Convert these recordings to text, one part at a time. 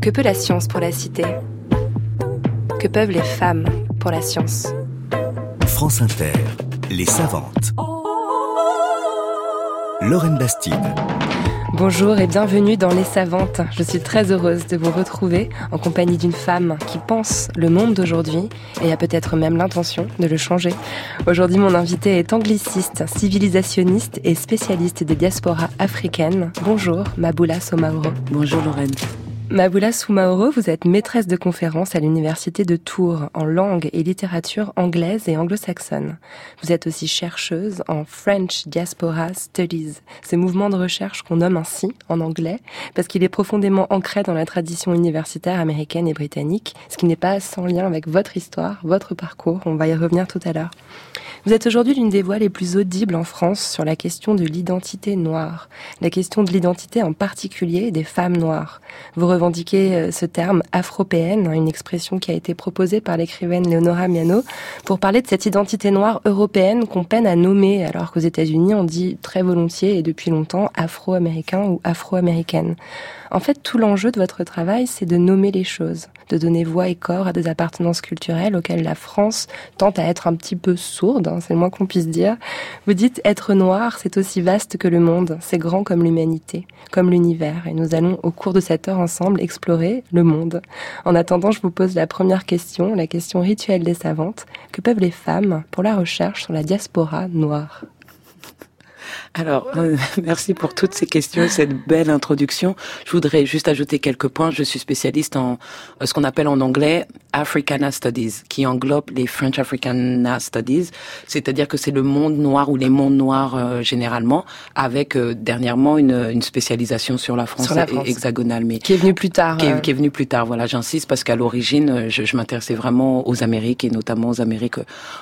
Que peut la science pour la cité? Que peuvent les femmes pour la science? France Inter, les savantes. Lorraine Bastide. Bonjour et bienvenue dans Les Savantes. Je suis très heureuse de vous retrouver en compagnie d'une femme qui pense le monde d'aujourd'hui et a peut-être même l'intention de le changer. Aujourd'hui, mon invité est angliciste, civilisationniste et spécialiste des diasporas africaines. Bonjour, Maboula Somaoro. Bonjour Lorraine. Maboula Soumaoro, vous êtes maîtresse de conférences à l'université de Tours en langue et littérature anglaise et anglo-saxonne. Vous êtes aussi chercheuse en French Diaspora Studies, ce mouvement de recherche qu'on nomme ainsi en anglais parce qu'il est profondément ancré dans la tradition universitaire américaine et britannique, ce qui n'est pas sans lien avec votre histoire, votre parcours. On va y revenir tout à l'heure. Vous êtes aujourd'hui l'une des voix les plus audibles en France sur la question de l'identité noire, la question de l'identité en particulier des femmes noires. Vous revendiquez euh, ce terme afropéenne, une expression qui a été proposée par l'écrivaine Leonora Miano, pour parler de cette identité noire européenne qu'on peine à nommer, alors qu'aux États-Unis on dit très volontiers et depuis longtemps afro-américain ou afro-américaine. En fait, tout l'enjeu de votre travail, c'est de nommer les choses, de donner voix et corps à des appartenances culturelles auxquelles la France tente à être un petit peu sourde, hein, c'est le moins qu'on puisse dire. Vous dites être noir, c'est aussi vaste que le monde, c'est grand comme l'humanité, comme l'univers, et nous allons au cours de cette heure ensemble explorer le monde. En attendant, je vous pose la première question, la question rituelle des savantes. Que peuvent les femmes pour la recherche sur la diaspora noire? Alors, euh, merci pour toutes ces questions, cette belle introduction. Je voudrais juste ajouter quelques points. Je suis spécialiste en euh, ce qu'on appelle en anglais Africana Studies, qui englobe les French Africana Studies, c'est-à-dire que c'est le monde noir ou les mondes noirs euh, généralement, avec dernièrement une, une, spécialisation sur la France, hexagonale, mais qui est venue plus tard. Qui est, qui est venue plus tard. Voilà, j'insiste parce qu'à l'origine, je, je m'intéressais vraiment aux Amériques et notamment aux Amériques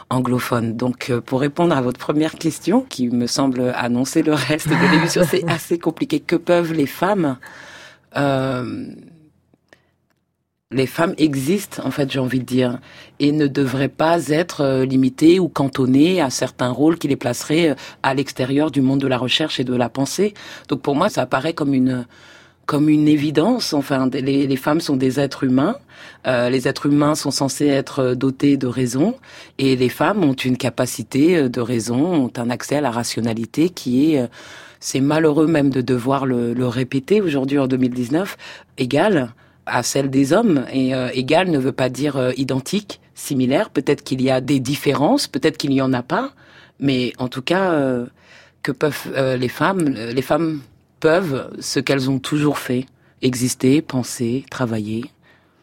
anglophones. Donc, pour répondre à votre première question, qui me semble annoncer le reste de l'émission. C'est assez compliqué. Que peuvent les femmes euh, les femmes existent, en fait, j'ai envie de dire, et ne devraient pas être euh, limitées ou cantonnées à certains rôles qui les placeraient euh, à l'extérieur du monde de la recherche et de la pensée. Donc pour moi, ça apparaît comme une comme une évidence. Enfin, les, les femmes sont des êtres humains. Euh, les êtres humains sont censés être dotés de raison, et les femmes ont une capacité euh, de raison, ont un accès à la rationalité qui est, euh, c'est malheureux même de devoir le, le répéter aujourd'hui en 2019, égale à celle des hommes. Et euh, égal ne veut pas dire identique, similaire. Peut-être qu'il y a des différences, peut-être qu'il n'y en a pas, mais en tout cas, que peuvent les femmes, les femmes peuvent ce qu'elles ont toujours fait, exister, penser, travailler.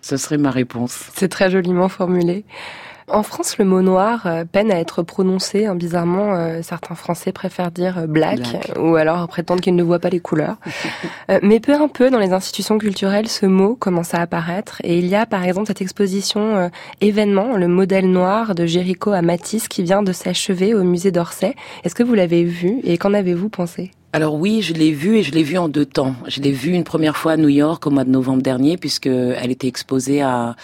Ce serait ma réponse. C'est très joliment formulé. En France, le mot noir euh, peine à être prononcé. Hein, bizarrement, euh, certains Français préfèrent dire euh, black, ou alors prétendent qu'ils ne voient pas les couleurs. mais peu à peu, dans les institutions culturelles, ce mot commence à apparaître. Et il y a par exemple cette exposition événement, le modèle noir de Géricault à Matisse, qui vient de s'achever au musée d'Orsay. Est-ce que vous l'avez vu et qu'en avez-vous pensé? Alors oui, je l'ai vue et je l'ai vue en deux temps. Je l'ai vue une première fois à New York au mois de novembre dernier, puisque elle était exposée à,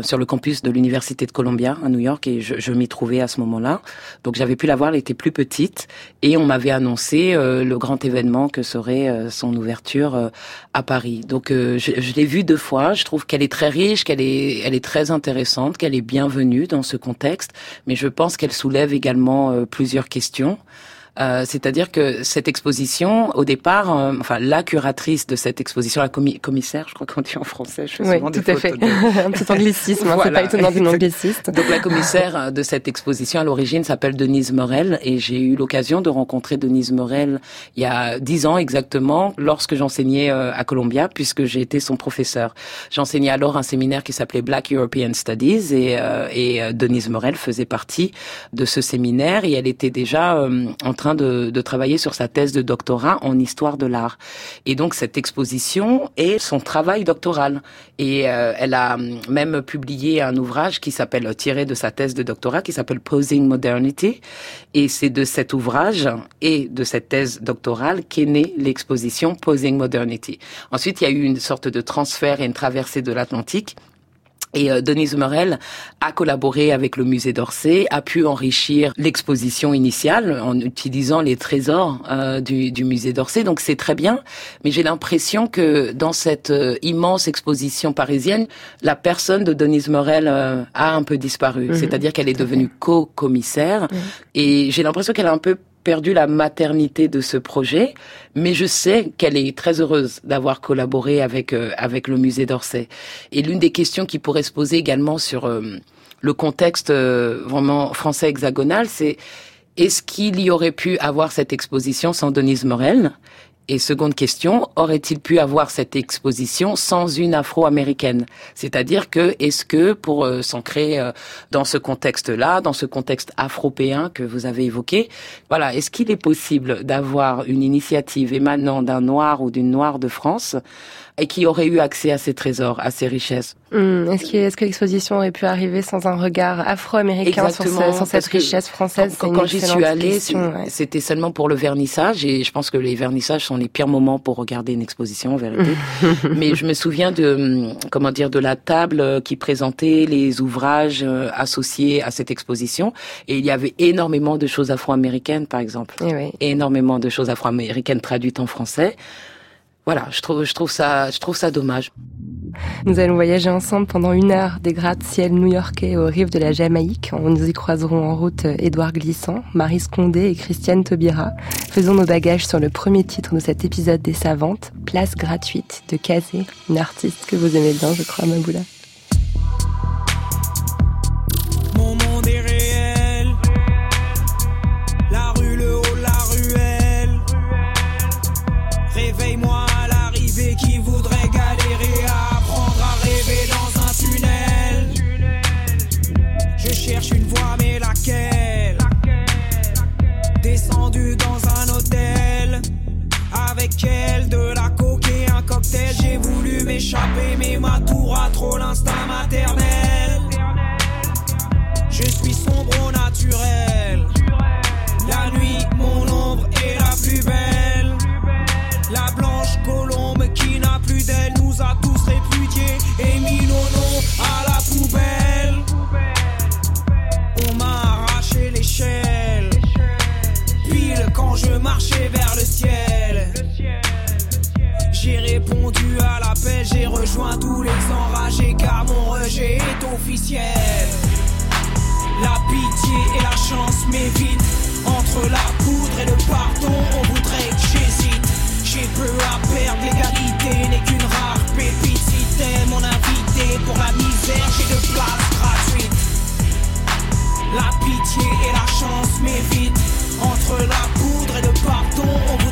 sur le campus de l'université de Columbia à New York et je, je m'y trouvais à ce moment-là. Donc j'avais pu la voir, elle était plus petite et on m'avait annoncé euh, le grand événement que serait euh, son ouverture euh, à Paris. Donc je, je l'ai vue deux fois. Je trouve qu'elle est très riche, qu'elle est, elle est très intéressante, qu'elle est bienvenue dans ce contexte, mais je pense qu'elle soulève également plusieurs questions. Euh, c'est-à-dire que cette exposition, au départ, euh, enfin la curatrice de cette exposition, la commissaire, je crois qu'on dit en français, je fais oui, tout à fait. Un petit anglicisme, hein, c'est pas étonnant d'une angliciste. Donc la commissaire de cette exposition à l'origine s'appelle Denise Morel et j'ai eu l'occasion de rencontrer Denise Morel il y a dix ans exactement, lorsque j'enseignais euh, à Columbia, puisque j'ai été son professeur. J'enseignais alors un séminaire qui s'appelait Black European Studies et, et Denise Morel faisait partie de ce séminaire et elle était déjà en train de, travailler sur sa thèse de doctorat en histoire de l'art. Et donc cette exposition est son travail doctoral. Et euh, elle a hum, même publié un ouvrage qui s'appelle tiré de sa thèse de doctorat qui s'appelle Posing Modernity. Et c'est de cet ouvrage et de cette thèse doctorale qu'est née l'exposition Posing Modernity. Ensuite, il y a eu une sorte de transfert et une traversée de l'Atlantique Et euh, Denise Morel a collaboré avec le musée d'Orsay, a pu enrichir l'exposition initiale en utilisant les trésors euh, du, du, musée d'Orsay. Donc c'est très bien, mais j'ai l'impression que dans cette euh, immense exposition parisienne, la personne de Denise Morel a un peu disparu. Mhm. C'est-à-dire qu'elle est devenue co-commissaire, et j'ai l'impression qu'elle a un peu perdu la maternité de ce projet, mais je sais qu'elle est très heureuse d'avoir collaboré avec euh, avec le musée d'Orsay. Et l'une des questions qui pourrait se poser également sur euh, le contexte euh, vraiment français hexagonal, c'est est-ce qu'il y aurait pu avoir cette exposition sans Denise Morel? Et seconde question, aurait-il pu avoir cette exposition sans une afro-américaine? C'est-à-dire que est-ce que pour euh, s'ancrer euh, dans ce contexte-là, dans ce contexte afropéen que vous avez évoqué, voilà, est-ce qu'il est possible d'avoir une initiative émanant d'un noir ou d'une noire de France et qui aurait eu accès à ces trésors, à ces richesses. Hmm, est-ce que, est que l'exposition aurait pu arriver sans un regard afro-américain sur sans cette richesse française? Quand, quand j'y suis allée, c'était seulement pour le vernissage et je pense que les vernissages sont les pires moments pour regarder une exposition, en vérité. Mais je me souviens de, hum, comment dire, de la table qui présentait les ouvrages euh, associés à cette exposition et il y avait énormément de choses afro-américaines, par exemple. Et eh oui. Énormément de choses afro-américaines traduites en français voilà, je trouve, je trouve ça, je trouve ça dommage. Nous allons voyager ensemble pendant une heure des gratte-ciel new-yorkais aux rives de la Jamaïque. Nous y croiserons en route Édouard Glissant, Marie Scondé et Christiane Taubira. Faisons nos bagages sur le premier titre de cet épisode des Savantes, Place gratuite de Kazé, une artiste que vous aimez bien, je crois, Maboula. Échappé, mais ma tour a trop l'instinct maternel. Entre la poudre et le pardon, on voudrait que j'hésite. J'ai peu à perdre, l'égalité n'est qu'une rare pépite. Si t'es mon invité pour la misère, j'ai de place gratuite. La pitié et la chance m'évitent. Entre la poudre et le pardon, on voudrait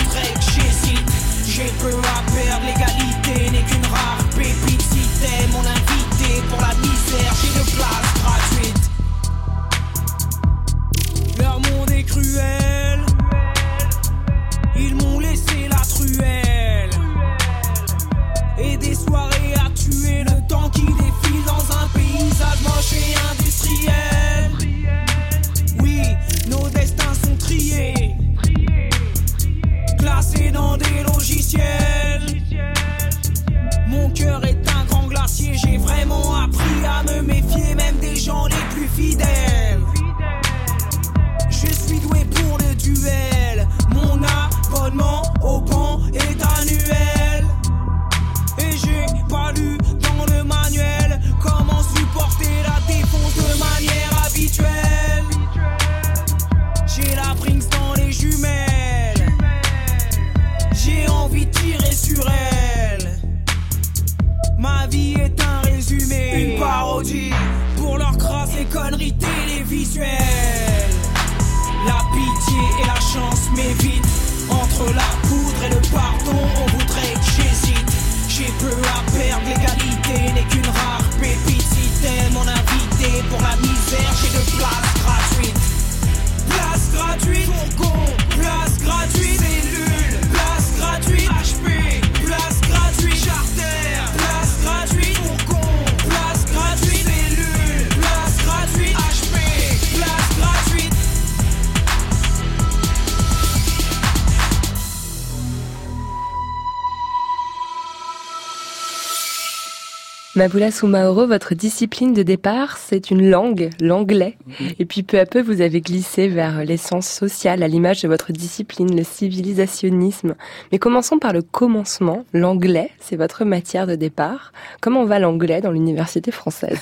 Maboula Soumaoro, votre discipline de départ, c'est une langue, l'anglais. Mhm. Et puis peu à peu, vous avez glissé vers l'essence sociale, à l'image de votre discipline, le civilisationnisme. Mais commençons par le commencement. L'anglais, c'est votre matière de départ. Comment va l'anglais dans l'université française?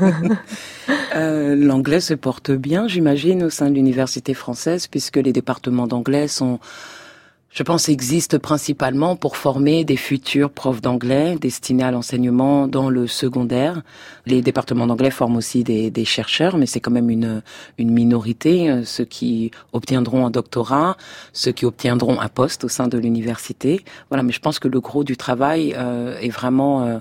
Euh, L'anglais se porte bien, j'imagine, au sein de l'université française, puisque les départements d'anglais sont je pense, existe principalement pour former des futurs profs d'anglais destinés à l'enseignement dans le secondaire. Les départements d'anglais forment aussi des, des, chercheurs, mais c'est quand même une, une minorité, euh, ceux qui obtiendront un doctorat, ceux qui obtiendront un poste au sein de l'université. Voilà, mais je pense que le gros du travail euh, est vraiment... Euh,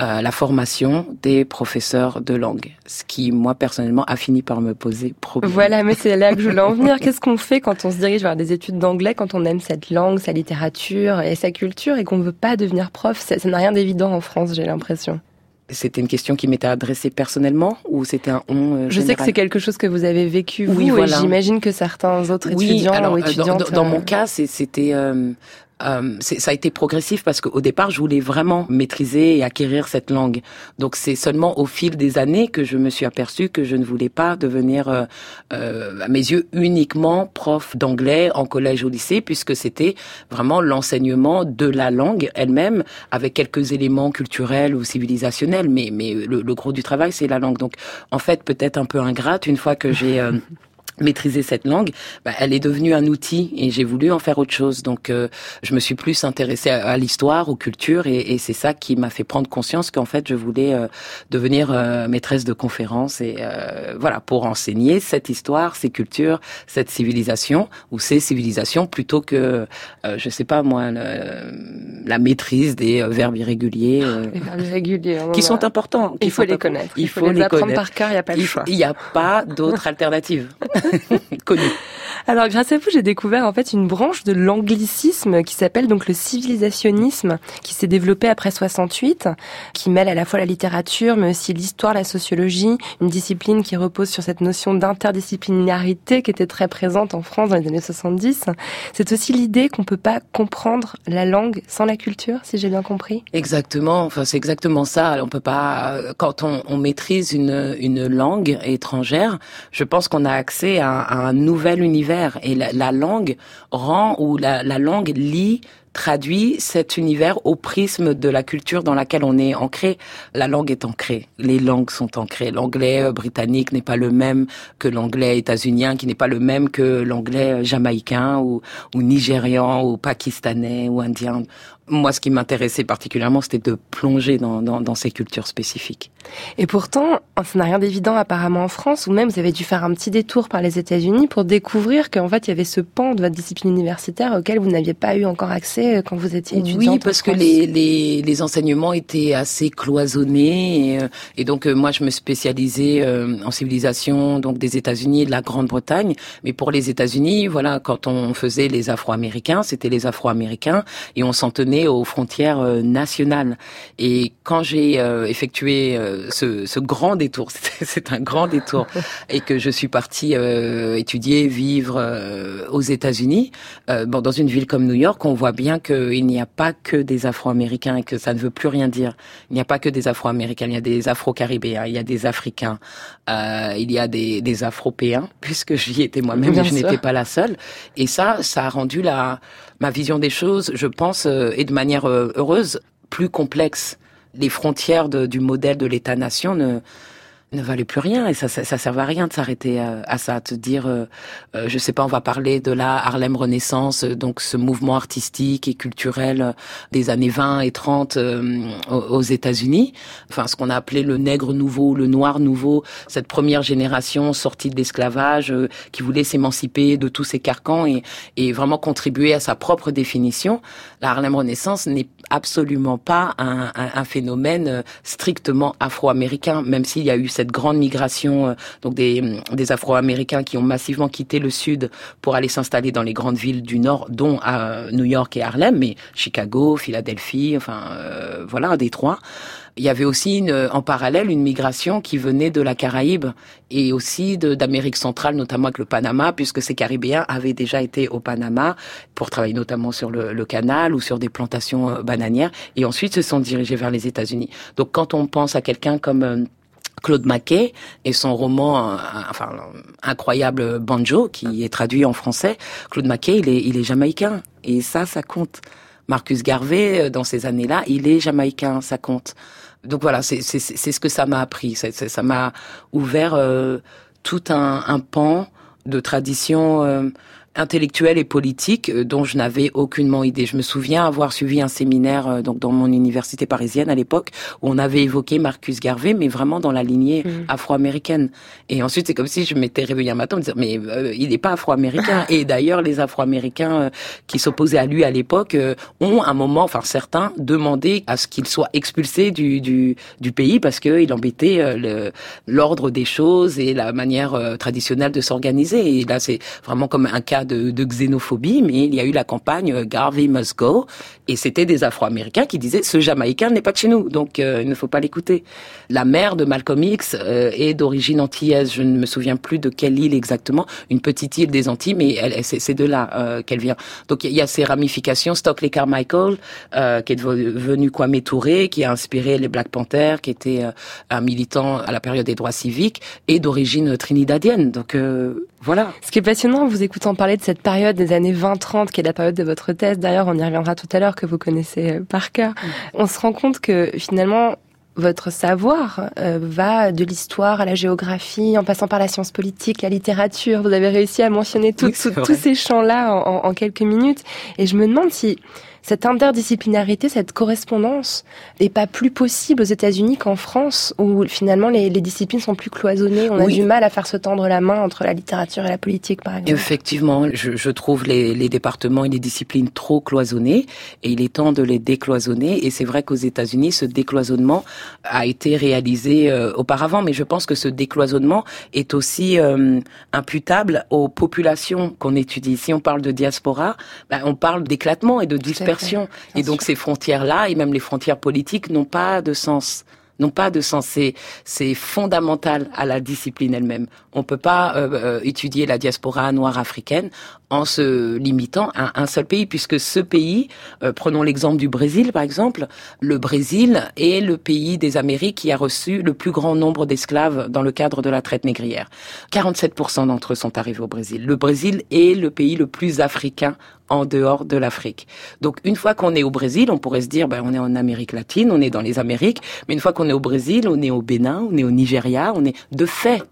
euh, la formation des professeurs de langue, ce qui, moi, personnellement, a fini par me poser problème. Voilà, mais c'est là que je voulais en venir. Qu'est-ce qu'on fait quand on se dirige vers des études d'anglais, quand on aime cette langue, sa littérature et sa culture et qu'on ne veut pas devenir prof? Ça, n'a rien d'évident en France, j'ai l'impression. C'était une question qui m'était adressée personnellement ou c'était un on euh, Je sais que c'est quelque chose que vous avez vécu vous oui, voilà. et j'imagine que certains autres étudiants alors, ou étudiantes. Dans, dans, mon cas, c'était euh, ça a été progressif parce qu'au départ, je voulais vraiment maîtriser et acquérir cette langue. Donc c'est seulement au fil des années que je me suis aperçu que je ne voulais pas devenir, euh, euh, à mes yeux, uniquement prof d'anglais en collège ou lycée, puisque c'était vraiment l'enseignement de la langue elle-même, avec quelques éléments culturels ou civilisationnels. Mais, mais le, le gros du travail, c'est la langue. Donc en fait, peut-être un peu ingrate, une fois que j'ai... Euh, maîtriser cette langue, bah, elle est devenue un outil et j'ai voulu en faire autre chose. Donc, euh, je me suis plus intéressée à, l'histoire, aux cultures et, et c'est ça qui m'a fait prendre conscience qu'en fait, je voulais euh, devenir euh, maîtresse de conférences et voilà pour enseigner cette histoire, ces cultures, cette civilisation ou ces civilisations plutôt que, je sais pas moi, la maîtrise des verbes irréguliers, les verbes irréguliers qui sont importants. Il faut les connaître. Il faut, les, apprendre par cœur. Il n'y a pas le choix. Il n'y a pas d'autre alternative. connu. Alors grâce à vous, j'ai découvert en fait une branche de l'anglicisme qui s'appelle donc le civilisationnisme, qui s'est développé après 68, qui mêle à la fois la littérature mais aussi l'histoire, la sociologie, une discipline qui repose sur cette notion d'interdisciplinarité qui était très présente en France dans les années 70. C'est aussi l'idée qu'on peut pas comprendre la langue sans la culture, si j'ai bien compris. Exactement. Enfin, c'est exactement ça. On peut pas quand on, on maîtrise une, une langue étrangère, je pense qu'on a accès un nouvel univers. Et la, langue rend ou la, la langue lit traduit cet univers au prisme de la culture dans laquelle on est ancré. La langue est ancrée, les langues sont ancrées. L'anglais euh, britannique n'est pas le même que l'anglais états-unien, qui n'est pas le même que l'anglais euh, jamaïcain ou, nigérian ou pakistanais ou indien moi, ce qui m'intéressait particulièrement, c'était de plonger dans, ces cultures spécifiques. Et pourtant, ça n'a rien d'évident apparemment en France, ou même vous avez dû faire un petit détour par les États-Unis pour découvrir qu'en fait, il y avait ce pan de votre discipline universitaire auquel vous n'aviez pas eu encore accès euh, quand vous étiez étudiante. Oui, parce que les, les, les, enseignements étaient assez cloisonnés, et, euh, et donc euh, moi, je me spécialisais en civilisation donc des États-Unis et de la Grande-Bretagne. Mais pour les États-Unis, voilà, quand on faisait les Afro-Américains, c'était les Afro-Américains, et on s'en tenait aux frontières euh, nationales. Et quand j'ai euh, effectué euh, ce, ce, grand détour, c'est un grand détour, et que je suis partie étudier, vivre aux États-Unis, bon, dans une ville comme New York, on voit bien qu'il n'y a pas que des Afro-Américains et que ça ne veut plus rien dire. Il n'y a pas que des Afro-Américains, il y a des Afro-Caribéens, il y a des Africains, il y a des, des Afropéens, puisque j'y étais moi-même, je n'étais pas la seule. Et ça, ça a rendu la ma vision des choses, je pense, euh, est de manière euh, heureuse, plus complexe. Les frontières du modèle de l'État-nation ne, ne valait plus rien et ça, ça, ça servait à rien de s'arrêter à, à, ça, te dire, euh, euh, je sais pas, on va parler de la Harlem Renaissance, euh, donc ce mouvement artistique et culturel euh, des années 20 et 30 aux États-Unis, enfin ce qu'on a appelé le nègre nouveau, le noir nouveau, cette première génération sortie de l'esclavage qui voulait s'émanciper de tous ces carcans et, et vraiment contribuer à sa propre définition. La Harlem Renaissance n'est absolument pas un, un, phénomène strictement afro-américain, même s'il y a eu grande migration, donc des, des Afro-Américains qui ont massivement quitté le Sud pour aller s'installer dans les grandes villes du Nord, dont à New York et Harlem, mais Chicago, Philadelphie, enfin voilà, Détroit il y avait aussi une, en parallèle une migration qui venait de la Caraïbe et aussi d'Amérique centrale, notamment avec le Panama, puisque ces Caribéens avaient déjà été au Panama pour travailler notamment sur le, canal ou sur des plantations euh, bananières, et ensuite se sont dirigés vers les États-Unis. Donc quand on pense à quelqu'un comme euh, Claude Mackay et son roman, euh, enfin incroyable Banjo, qui est traduit en français. Claude Mackay, il est, il est jamaïcain et ça, ça compte. Marcus Garvey, dans ces années-là, il est jamaïcain, ça compte. Donc voilà, c'est ce que ça m'a appris. Ça m'a ouvert euh, tout un, un, pan de tradition euh, intellectuelle et politique euh, dont je n'avais aucunement idée. Je me souviens avoir suivi un séminaire euh, donc dans mon université parisienne à l'époque où on avait évoqué Marcus Garvey, mais vraiment dans la lignée mm. afro-américaine. Et ensuite, c'est comme si je m'étais réveillée un matin en me disant mais euh, il n'est pas afro-américain. et d'ailleurs, les Afro-américains qui s'opposaient à lui à l'époque ont un moment, enfin certains, demandé à ce qu'il soit expulsé du, du, du pays parce qu'il embêtait l'ordre des choses et la manière traditionnelle de s'organiser. Et là, c'est vraiment comme un cas de, xénophobie, mais il y a eu la campagne euh, Garvey Must Go, et c'était des Afro-Américains qui disaient ce Jamaïcain n'est pas de chez nous, donc euh, il ne faut pas l'écouter. La mère de Malcolm X euh, est d'origine antillaise, je ne me souviens plus de quelle île exactement, une petite île des Antilles, mais c'est de là qu'elle vient. Donc il y a ces ramifications. Stockley Carmichael, qui est devenu Kwame Touré, qui a inspiré les Black Panthers, qui était un militant à la période des droits civiques, et d'origine trinidadienne. Donc voilà. Ce qui est passionnant vous écoutant parler de cette période des années 20-30, qui est la période de votre thèse, d'ailleurs on y reviendra tout à l'heure, que vous connaissez euh, par cœur, mm. on se rend compte que finalement votre savoir euh, va de l'histoire à la géographie, en passant par la science politique, la littérature. Vous avez réussi à mentionner tous ces champs-là en, en, quelques minutes. Et je me demande si cette interdisciplinarité, cette correspondance n'est pas plus possible aux États-Unis qu'en France, où finalement les, disciplines sont plus cloisonnées. On a du mal à faire se tendre la main entre la littérature et la politique, par exemple. Effectivement, je, trouve les, les, départements et les disciplines trop cloisonnés, et il est temps de les décloisonner. Et c'est vrai qu'aux États-Unis, ce décloisonnement a été réalisé euh, auparavant, mais je pense que ce décloisonnement est aussi euh, imputable aux populations qu'on étudie. Si on parle de diaspora, ben, on parle d'éclatement et de dispersion et donc ces frontières-là, et même les frontières politiques, n'ont pas de sens n'ont pas de sens. C'est fondamental à la discipline elle-même. On peut pas euh, euh, étudier la diaspora noire africaine en se limitant à un seul pays, puisque ce pays, euh, prenons l'exemple du Brésil par exemple, le Brésil est le pays des Amériques qui a reçu le plus grand nombre d'esclaves dans le cadre de la traite négrière. 47% d'entre eux sont arrivés au Brésil. Le Brésil est le pays le plus africain en dehors de l'Afrique. Donc une fois qu'on est au Brésil, on pourrait se dire ben on est en Amérique latine, on est dans les Amériques, mais une fois qu'on est au Brésil, on est au Bénin, on est au Nigeria, on est de fait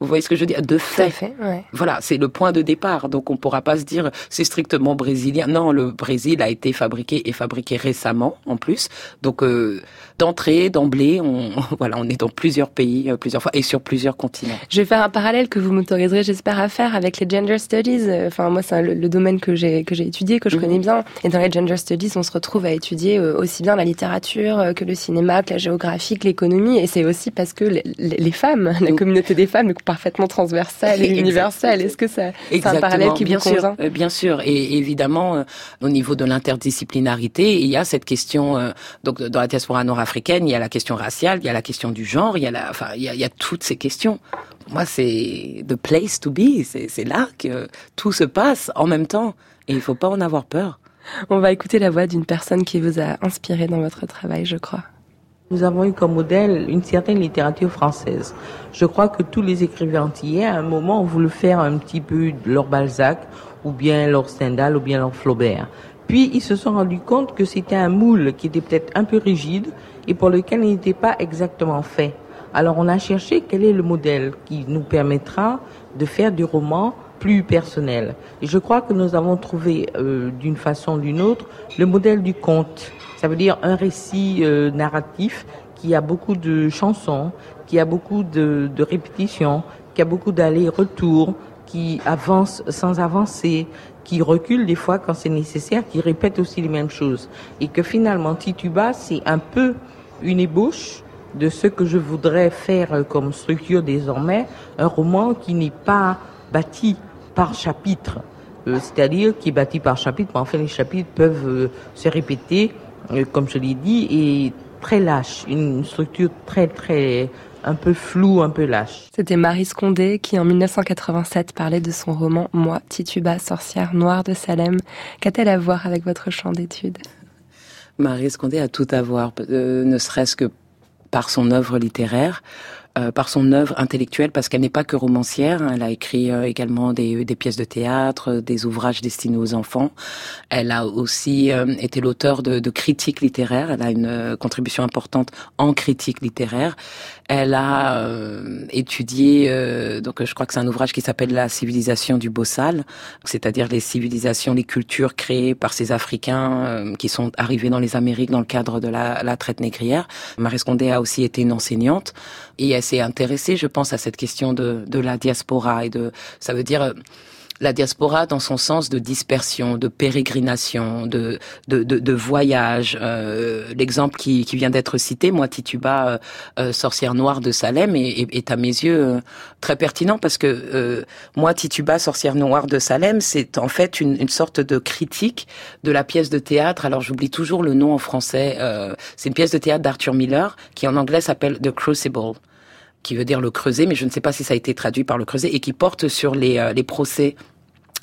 vous voyez ce que je veux dire? De fait. fait ouais. Voilà, c'est le point de départ. Donc on ne pourra pas se dire c'est strictement brésilien. Non, le Brésil a été fabriqué et fabriqué récemment en plus. Donc euh, d'entrée, d'emblée, on voilà, on est dans plusieurs pays, euh, plusieurs fois et sur plusieurs continents. Je vais faire un parallèle que vous m'autoriserez, j'espère, à faire avec les gender studies. Euh, enfin moi, c'est le, domaine que j'ai que j'ai étudié, que je mhm. connais bien. Et dans les gender studies, on se retrouve à étudier aussi bien la littérature que le cinéma, que la géographie, que l'économie. Et c'est aussi parce que les, les femmes, la communauté des femmes, parfaitement transversale et universelle. Est-ce que ça, c'est un parallèle qui bien sûr, euh, Bien sûr. Et évidemment, euh, au niveau de l'interdisciplinarité, il y a cette question. Euh, donc, dans la diaspora nord-africaine, il y a la question raciale, il y a la question du genre, il y a la, enfin, il y a, il y a toutes ces questions. Moi, c'est the place to be. C'est là que tout se passe en même temps. Et il faut pas en avoir peur. On va écouter la voix d'une personne qui vous a inspiré dans votre travail, je crois. Nous avons eu comme modèle une certaine littérature française. Je crois que tous les écrivains antillais, à un moment, ont voulu faire un petit peu leur Balzac, ou bien leur Stendhal, ou bien leur Flaubert. Puis ils se sont rendus compte que c'était un moule qui était peut-être un peu rigide et pour lequel il n'était pas exactement fait. Alors on a cherché quel est le modèle qui nous permettra de faire du roman plus personnel. Et je crois que nous avons trouvé euh, d'une façon ou d'une autre le modèle du conte. Ça veut dire un récit euh, narratif qui a beaucoup de chansons, qui a beaucoup de, de répétitions, qui a beaucoup d'allers-retours, qui avance sans avancer, qui recule des fois quand c'est nécessaire, qui répète aussi les mêmes choses. Et que finalement, Tituba, c'est un peu une ébauche de ce que je voudrais faire comme structure désormais, un roman qui n'est pas bâti par chapitre, euh, c'est-à-dire qui est bâti par chapitre, mais enfin les chapitres peuvent euh, se répéter, euh, comme je l'ai dit, et très lâche, une structure très très un peu floue, un peu lâche. C'était Marie Scondé qui en 1987 parlait de son roman Moi, Tituba, sorcière noire de Salem. Qu'a-t-elle à voir avec votre champ d'études? Marie Scondé a tout à voir, ne serait-ce que par son œuvre littéraire, euh, par son œuvre intellectuelle, parce qu'elle n'est pas que romancière. Hein. Elle a écrit euh, également des, des, pièces de théâtre, des ouvrages destinés aux enfants. Elle a aussi euh, été l'auteur de, de, critiques littéraires. Elle a une contribution importante en critique littéraire. Elle a étudié, donc je crois que c'est un ouvrage qui s'appelle La civilisation du Bossal, c'est-à-dire les civilisations, les cultures créées par ces Africains qui sont arrivés dans les Amériques dans le cadre de la, la traite négrière. Marie Scondé a aussi été une enseignante et s'est intéressée, je pense, à cette question de, de la diaspora et de, ça veut dire euh, la diaspora dans son sens de dispersion, de pérégrination, de de, de, voyage. Euh, L'exemple qui, qui vient d'être cité, moi Tituba, euh, euh, sorcière noire de Salem, est, est, à mes yeux euh, très pertinent parce que moi Tituba, sorcière noire de Salem, c'est en fait une, une, sorte de critique de la pièce de théâtre. Alors j'oublie toujours le nom en français. c'est une pièce de théâtre d'Arthur Miller qui en anglais s'appelle The Crucible qui veut dire le creuset, mais je ne sais pas si ça a été traduit par le creuset, et qui porte sur les, euh, les procès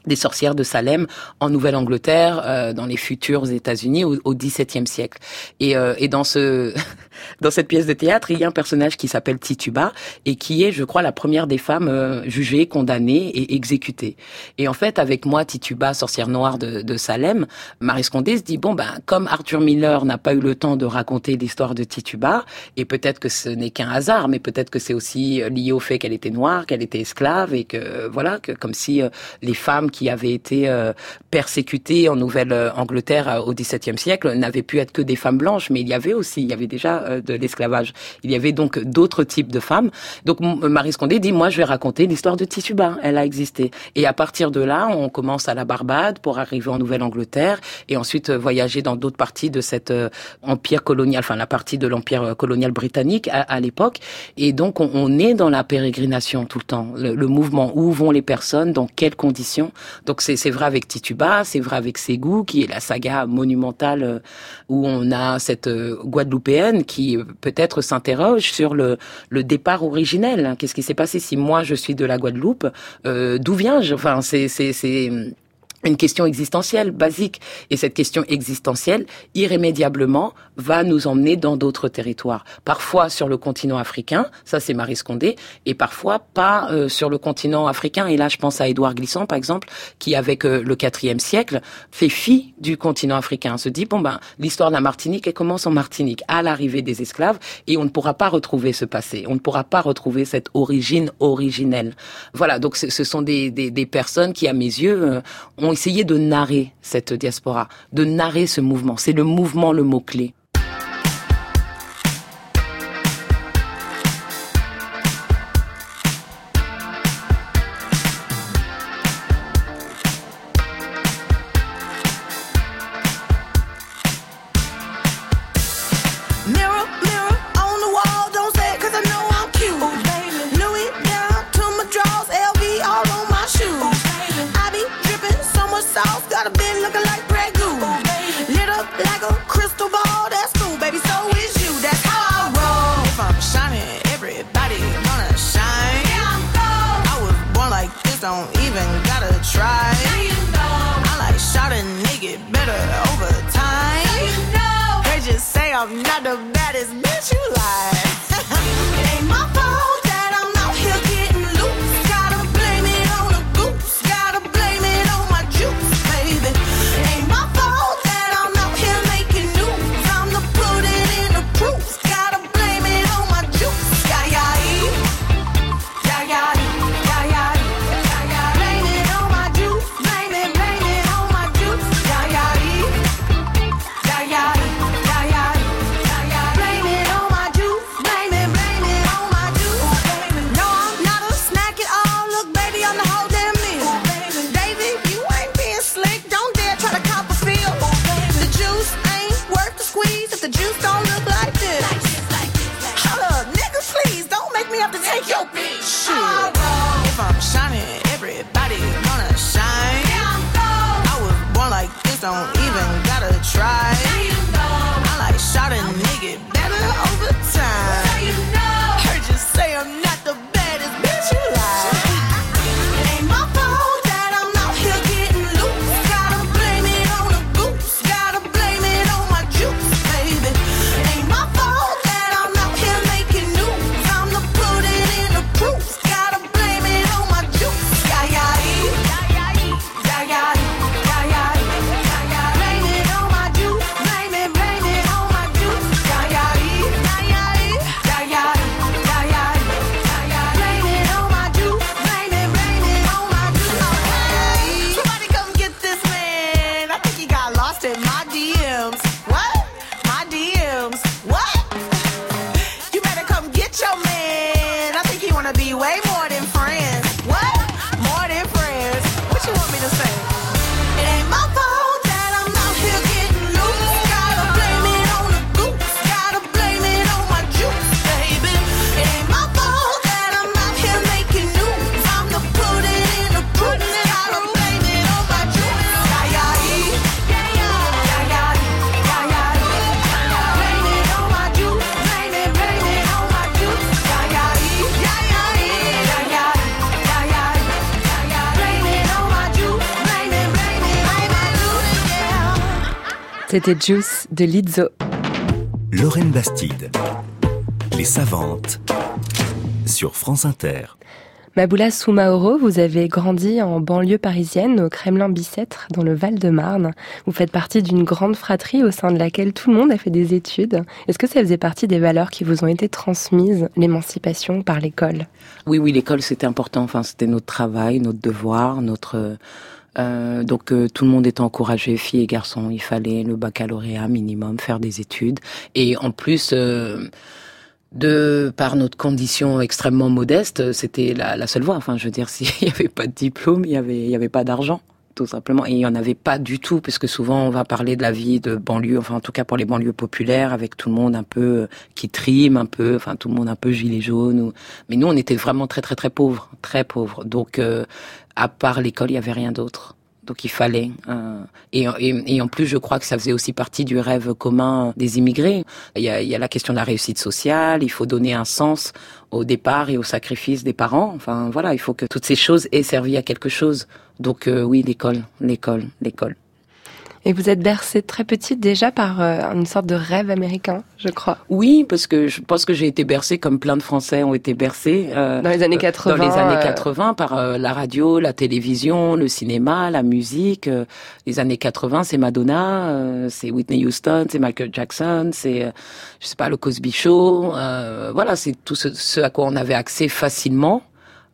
des sorcières de Salem en Nouvelle-Angleterre, euh, dans les futurs États-Unis au, XVIIe siècle. Et, euh, et dans ce dans cette pièce de théâtre, il y a un personnage qui s'appelle Tituba et qui est, je crois, la première des femmes euh, jugées, condamnées et exécutées. Et en fait, avec moi, Tituba, sorcière noire de, de Salem, Marie Scondé se dit bon ben comme Arthur Miller n'a pas eu le temps de raconter l'histoire de Tituba, et peut-être que ce n'est qu'un hasard, mais peut-être que c'est aussi lié au fait qu'elle était noire, qu'elle était esclave et que voilà, que comme si les femmes qui avaient été euh, persécutées en Nouvelle-Angleterre euh, au XVIIe siècle n'avaient pu être que des femmes blanches, mais il y avait aussi, il y avait déjà euh, de l'esclavage. Il y avait donc d'autres types de femmes. Donc Marie Scondé dit, moi je vais raconter l'histoire de Tituba, elle a existé. Et à partir de là, on commence à la Barbade pour arriver en Nouvelle-Angleterre et ensuite voyager dans d'autres parties de cet empire colonial, enfin la partie de l'empire colonial britannique à, l'époque. Et donc on, on, est dans la pérégrination tout le temps, le, le mouvement, où vont les personnes, dans quelles conditions. Donc c'est vrai avec Tituba, c'est vrai avec Ségou, qui est la saga monumentale euh, où on a cette euh, Guadeloupéenne qui euh, peut-être s'interroge sur le, le départ originel. Qu'est-ce qui s'est passé si moi je suis de la Guadeloupe? D'où viens-je Enfin, c'est une question existentielle basique. Et cette question existentielle, irrémédiablement, va nous emmener dans d'autres territoires. Parfois sur le continent africain, ça c'est Marie Scondé, et parfois pas euh, sur le continent africain. Et là, je pense à Édouard Glissant, par exemple, qui avec euh, le quatrième siècle fait fi du continent africain. Se dit bon ben l'histoire de la Martinique, elle commence en Martinique à l'arrivée des esclaves, et on ne pourra pas retrouver ce passé. On ne pourra pas retrouver cette origine originelle. Voilà. Donc ce sont des, des, des personnes qui, à mes yeux, euh, ont essayé de narrer cette diaspora, de narrer ce mouvement. C'est le mouvement le mot-clé. got a C'était Juice de Lizzo. Lorraine Bastide. Les savantes. Sur France Inter. Maboula Soumaoro, vous avez grandi en banlieue parisienne, au Kremlin-Bicêtre, dans le Val-de-Marne. Vous faites partie d'une grande fratrie au sein de laquelle tout le monde a fait des études. Est-ce que ça faisait partie des valeurs qui vous ont été transmises, l'émancipation par l'école? Oui, oui, l'école c'était important. Enfin, c'était notre travail, notre devoir, notre. Euh, donc euh, tout le monde était encouragé, filles et garçons. Il fallait le baccalauréat minimum, faire des études. Et en plus, euh, de par notre condition extrêmement modeste, c'était la, la seule voie. Enfin, je veux dire, s'il n'y avait pas de diplôme, il y avait, y avait pas d'argent tout simplement. Et il y en avait pas du tout, parce que souvent on va parler de la vie de banlieue, enfin en tout cas pour les banlieues populaires, avec tout le monde un peu euh, qui trime, un peu, enfin tout le monde un peu gilet jaune. Ou... Mais nous, on était vraiment très très très pauvres, très pauvres. Donc euh, à part l'école, il y avait rien d'autre. Donc il fallait. euh, et, et, et en plus, je crois que ça faisait aussi partie du rêve commun des immigrés. Il y a, il y a la question de la réussite sociale. Il faut donner un sens au départ et au sacrifice des parents. Enfin voilà, il faut que toutes ces choses aient servi à quelque chose. Donc euh, oui, l'école, l'école, l'école. Et vous êtes bercée très petite déjà par euh, une sorte de rêve américain, je crois. Oui, parce que je pense que j'ai été bercée comme plein de Français ont été bercés euh, Dans les années 80. dans les années euh, 80 par euh, la radio, la télévision, le cinéma, la musique. euh, les années 80, c'est Madonna, euh, c'est Whitney Houston, c'est Michael Jackson, c'est euh, je sais pas le Cosby Show. euh, voilà, c'est tout ce, ce à quoi on avait accès facilement.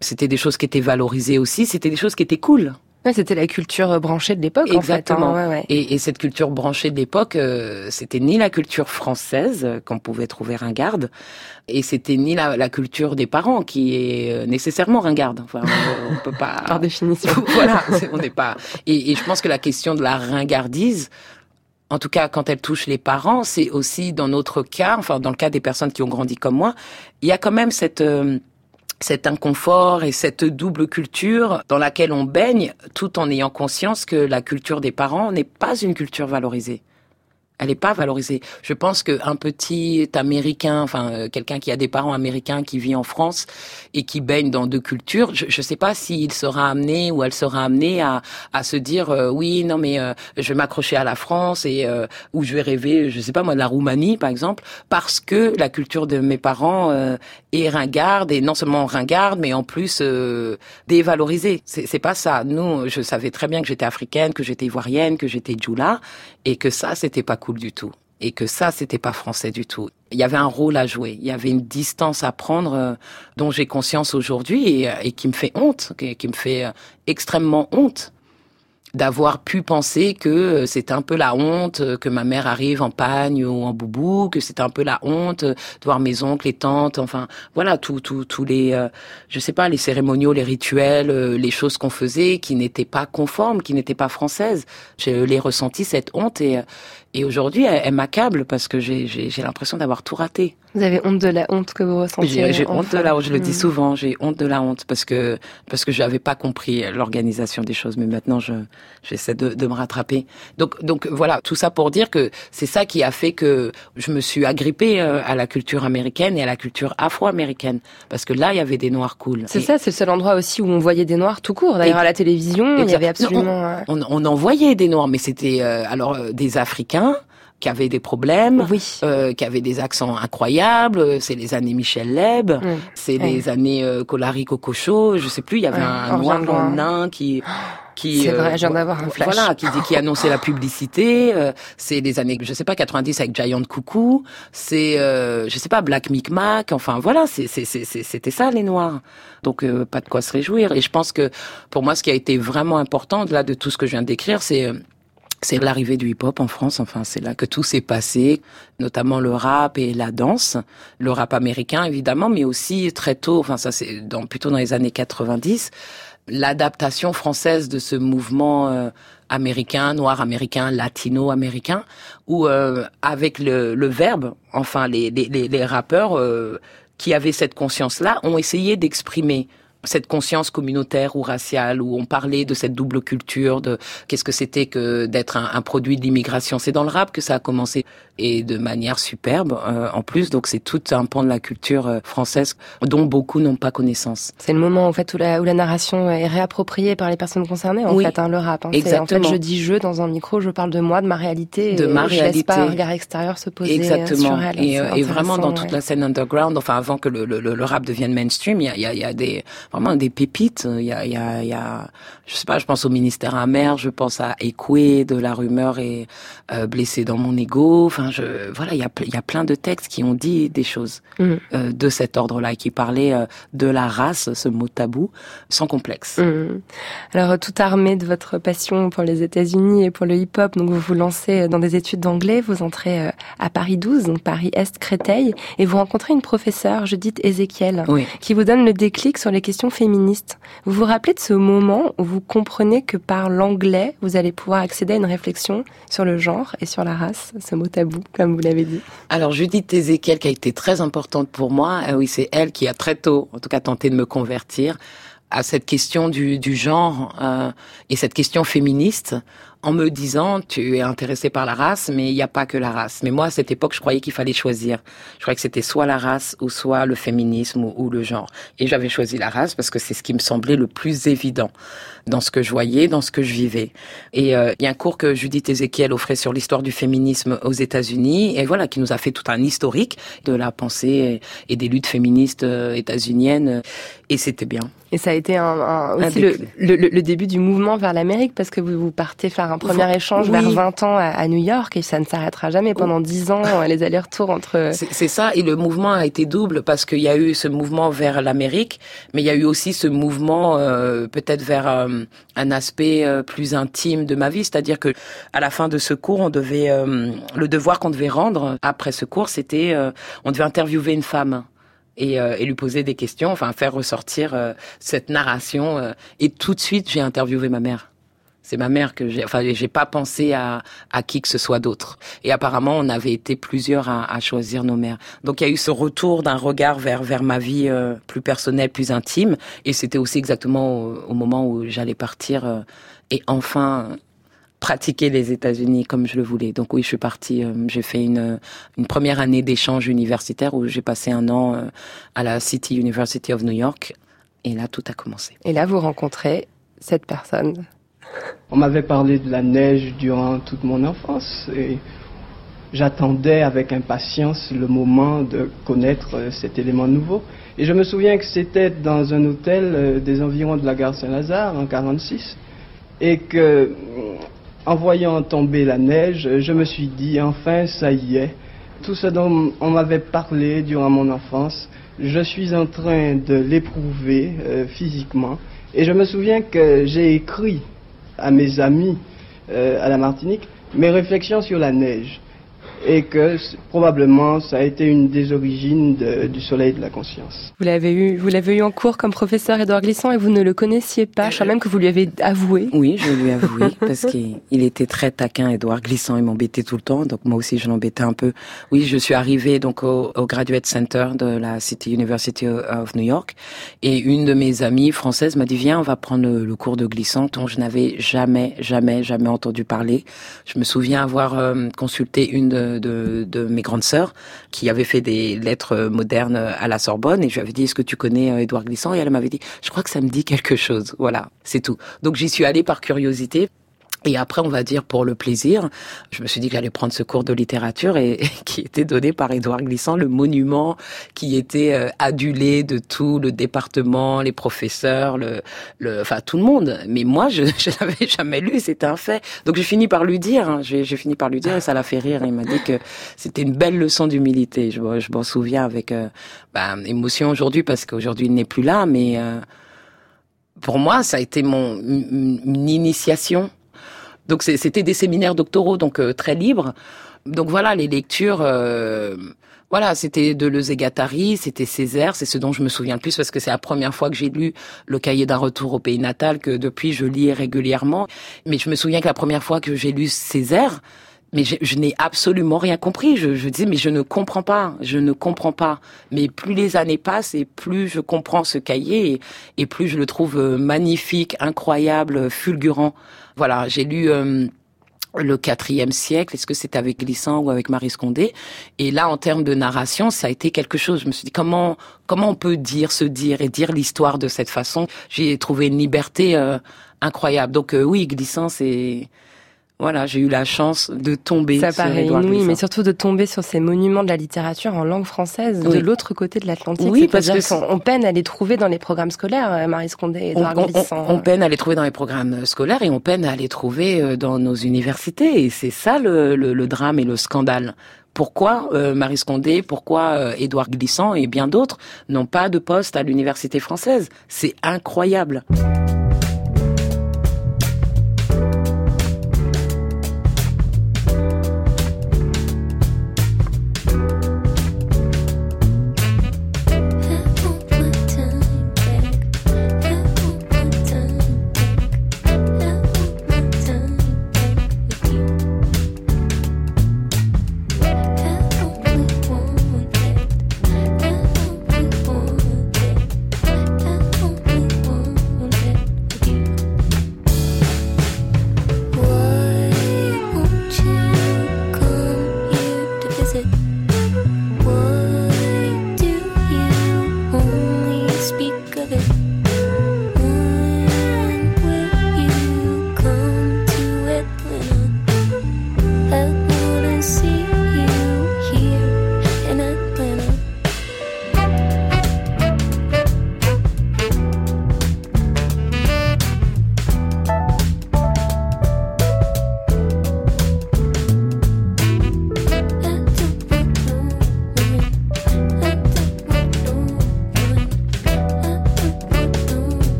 C'était des choses qui étaient valorisées aussi. C'était des choses qui étaient cool. Ouais, c'était la culture euh, branchée de l'époque, en fait. Exactement. hein, ouais, ouais. Et, et cette culture branchée de l'époque, euh, c'était ni la culture française euh, qu'on pouvait trouver ringarde, et c'était ni la, la culture des parents qui est euh, nécessairement ringarde. Enfin, on, on peut pas. Par définition. voilà, on n'est pas. Et, et je pense que la question de la ringardise. En tout cas, quand elle touche les parents, c'est aussi dans notre cas, enfin dans le cas des personnes qui ont grandi comme moi, il y a quand même cette euh, cet inconfort et cette double culture dans laquelle on baigne tout en ayant conscience que la culture des parents n'est pas une culture valorisée. Elle n'est pas valorisée. Je pense qu'un petit américain, enfin euh, quelqu'un qui a des parents américains qui vit en France et qui baigne dans deux cultures, je ne sais pas s'il sera amené ou elle sera amenée à, à se dire euh, oui non mais euh, je vais m'accrocher à la France et euh, ou je vais rêver, je sais pas moi de la Roumanie par exemple, parce que la culture de mes parents euh, est ringarde et non seulement ringarde mais en plus euh, dévalorisée. C'est pas ça. Nous, je savais très bien que j'étais africaine, que j'étais ivoirienne, que j'étais djoula et que ça c'était pas cool du tout et que ça c'était pas français du tout. Il y avait un rôle à jouer, il y avait une distance à prendre euh, dont j'ai conscience aujourd'hui et, et qui me fait honte, qui, me fait euh, extrêmement honte d'avoir pu penser que euh, c'était un peu la honte euh, que ma mère arrive en pagne ou en boubou, que c'était un peu la honte euh, de voir mes oncles, les tantes, enfin voilà tout tout tous les euh, je sais pas les cérémoniaux, les rituels, euh, les choses qu'on faisait qui n'étaient pas conformes, qui n'étaient pas françaises. Je l'ai ressenti cette honte et euh, et aujourd'hui elle, elle m'accable parce que j'ai j'ai j'ai l'impression d'avoir tout raté. Vous avez honte de la honte que vous ressentez J'ai j'ai honte de la honte, je le dis Mm. souvent, j'ai honte de la honte parce que parce que je n'avais pas compris l'organisation des choses, mais maintenant je j'essaie de, de me rattraper. Donc donc voilà, tout ça pour dire que c'est ça qui a fait que je me suis agrippée euh, à la culture américaine et à la culture afro-américaine parce que là il y avait des noirs cool. C'est ça, c'est le seul endroit aussi où on voyait des noirs tout court. D'ailleurs, à la télévision, il y avait Non, absolument... euh, On, on en voyait des noirs, mais c'était euh, alors euh, des Africains qui avaient des problèmes. Oui. euh, qui avaient des accents incroyables, euh, c'est les années Michel Leb, Mm. c'est les années euh, Colari Cococho, je sais plus, il y avait Ouais, un noir nain qui qui C'est euh, vrai, vo- d'avoir un flash. Voilà, qui dit qui annonçait la publicité, euh, c'est les années je sais pas 90 avec Giant Coucou, c'est euh, je sais pas Black Micmac, enfin voilà, c'était ça les noirs. Donc euh, pas de quoi se réjouir et je pense que pour moi ce qui a été vraiment important là de tout ce que je viens de décrire, c'est euh, c'est l'arrivée du hip-hop en France. Enfin, c'est là que tout s'est passé, notamment le rap et la danse. Le rap américain, évidemment, mais aussi très tôt, enfin, ça c'est dans, plutôt dans les années 90, l'adaptation française de ce mouvement euh, américain, noir américain, latino américain, où euh, avec le, le verbe, enfin, les, les, les, rappeurs euh, qui avaient cette conscience-là ont essayé d'exprimer cette conscience communautaire ou raciale où on parlait de cette double culture, de qu'est-ce que c'était que d'être un, un produit de l'immigration. C'est dans le rap que ça a commencé et de manière superbe euh, en plus. Donc c'est tout un pan de la culture euh, française dont beaucoup n'ont pas connaissance. C'est le moment en fait où la, où la narration est réappropriée par les personnes concernées en Oui. fait, hein, le rap. Hein. C'est, En fait, Exactement. je dis je dans un micro, je parle de moi, de ma réalité, De et ma je laisse réalité. pas un regard extérieur se poser euh, Exactement. sur elle. Et, euh, et vraiment dans intéressant, toute ouais. la scène underground, enfin avant que le, le, le- le rap devienne mainstream, il y a, il y, a, il y a des vraiment des pépites. Il y a, il y a, il y a, je sais pas, je pense au ministère amer, je pense à Ekwe de la rumeur et euh, blessé dans mon ego. Enfin, je voilà, il y a il y a plein de textes qui ont dit des choses Mhm. euh, de cet ordre-là, et qui parlaient euh, de la race, ce mot tabou, sans complexe. Hum. Alors, tout armé de votre passion pour les États-Unis et pour le hip-hop, donc vous vous lancez dans des études d'anglais, vous entrez euh, à Paris 12, donc Paris-Est, Créteil, et vous rencontrez une professeure, Judith Ezekiel, Oui. qui vous donne le déclic sur les questions féministes. Vous vous rappelez de ce moment où vous comprenez que par l'anglais, vous allez pouvoir accéder à une réflexion sur le genre et sur la race, ce mot tabou, comme vous l'avez dit? Alors Judith Ezekiel, qui a été très importante pour moi, euh, oui, c'est elle qui a très tôt, en tout cas, tenté de me convertir à cette question du, du genre euh, et cette question féministe en me disant tu es intéressé par la race mais il n'y a pas que la race. Mais moi à cette époque je croyais qu'il fallait choisir. Je croyais que c'était soit la race ou soit le féminisme ou, ou le genre. Et j'avais choisi la race parce que c'est ce qui me semblait le plus évident dans ce que je voyais dans ce que je vivais. Et euh, il y a un cours que Judith Ezekiel offrait sur l'histoire du féminisme aux États-Unis. Et voilà qui nous a fait tout un historique de la pensée et des luttes féministes euh, états-uniennes. Et c'était bien. Et ça a été un, un- aussi Un le, déclic. le, le- le début du mouvement vers l'Amérique parce que vous, vous partez faire un premier échange oui. vers 20 ans à, à New York et ça ne s'arrêtera jamais pendant 10 ans, euh, les allers-retours entre... C'est ça, et le mouvement a été double parce qu'il y a eu ce mouvement vers l'Amérique, mais il y a eu aussi ce mouvement euh, peut-être vers euh, un aspect euh, plus intime de ma vie, c'est-à-dire que à la fin de ce cours, on devait euh, le devoir qu'on devait rendre après ce cours, c'était euh, on devait interviewer une femme. Et, euh, et lui poser des questions, enfin faire ressortir euh, cette narration. euh, et tout de suite, j'ai interviewé ma mère. C'est ma mère que j'ai. Enfin, j'ai pas pensé à, à qui que ce soit d'autre. Et apparemment, on avait été plusieurs à, à choisir nos mères. Donc, il y a eu ce retour d'un regard vers vers ma vie euh, plus personnelle, plus intime. Et c'était aussi exactement au, au moment où j'allais partir euh, et enfin pratiquer les États-Unis comme je le voulais. Donc oui, je suis partie. euh, j'ai fait une une première année d'échange universitaire où j'ai passé un an euh, à la City University of New York. Et là, tout a commencé. Et là, vous rencontrez cette personne. On m'avait parlé de la neige durant toute mon enfance et j'attendais avec impatience le moment de connaître euh, cet élément nouveau. Et je me souviens que c'était dans un hôtel euh, des environs de la gare Saint-Lazare en 46 et que en voyant tomber la neige, je me suis dit enfin ça y est. Tout ce dont on m'avait parlé durant mon enfance, je suis en train de l'éprouver euh, physiquement. Et je me souviens que j'ai écrit à mes amis euh, à la Martinique mes réflexions sur la neige. Et que probablement ça a été une des origines du soleil de la conscience. Vous l'avez eu, vous l'avez eu en cours comme professeur Édouard Glissant et vous ne le connaissiez pas. Je crois même que vous lui avez avoué. Oui, je lui ai avoué parce qu'il était très taquin, Édouard Glissant. Il m'embêtait tout le temps, donc moi aussi je l'embêtais un peu. Oui, je suis arrivée donc au, au, Graduate Center de la City University of New York et une de mes amies françaises m'a dit viens, on va prendre le, le cours de Glissant dont je n'avais jamais, jamais, jamais entendu parler. Je me souviens avoir euh, consulté une de de, mes grandes sœurs qui avait fait des lettres modernes à la Sorbonne et je lui avais dit est-ce que tu connais euh, Édouard Glissant? Et elle m'avait dit je crois que ça me dit quelque chose. Voilà, c'est tout. Donc j'y suis allée par curiosité. Et après, on va dire pour le plaisir, je me suis dit que j'allais prendre ce cours de littérature et, qui était donné par Édouard Glissant, le monument qui était euh, adulé de tout le département, les professeurs, le, le, enfin tout le monde. Mais moi, je, je l'avais jamais lu, c'était un fait. Donc j'ai fini par lui dire, hein, j'ai fini par lui dire et ça l'a fait rire. Il m'a dit que c'était une belle leçon d'humilité. Je, je m'en souviens avec euh, ben, émotion aujourd'hui parce qu'aujourd'hui il n'est plus là, mais euh, pour moi, ça a été mon une initiation donc c'était des séminaires doctoraux, donc euh, très libres. Donc voilà, les lectures, euh, voilà, c'était de Guattari, c'était Césaire, c'est ce dont je me souviens le plus parce que c'est la première fois que j'ai lu le cahier d'un retour au pays natal que depuis je lis régulièrement. Mais je me souviens que la première fois que j'ai lu Césaire, mais je, je n'ai absolument rien compris. Je, je disais, mais je ne comprends pas, je ne comprends pas. Mais plus les années passent et plus je comprends ce cahier et, plus je le trouve euh, magnifique, incroyable, fulgurant. Voilà, j'ai lu euh, le quatrième siècle, est-ce que c'était avec Glissant ou avec Marie Scondé? Et là, en termes de narration, ça a été quelque chose. Je me suis dit comment comment on peut dire, se dire et dire l'histoire de cette façon? J'ai trouvé une liberté euh, incroyable. Donc euh, oui, Glissant, c'est voilà, j'ai eu la chance de tomber Ça paraît inouï, mais surtout de tomber sur ces monuments de la littérature en langue française de l'autre côté de l'Atlantique. Oui, parce que on peine à les trouver dans les programmes scolaires, euh, Marie Scondé et Edouard Glissant. On, peine à les trouver dans les programmes scolaires et on peine à les trouver euh, dans nos universités. Et c'est ça le, le, drame et le scandale. Pourquoi euh, Marie Scondé, pourquoi euh, Édouard Glissant et bien d'autres n'ont pas de poste à l'université française? C'est incroyable.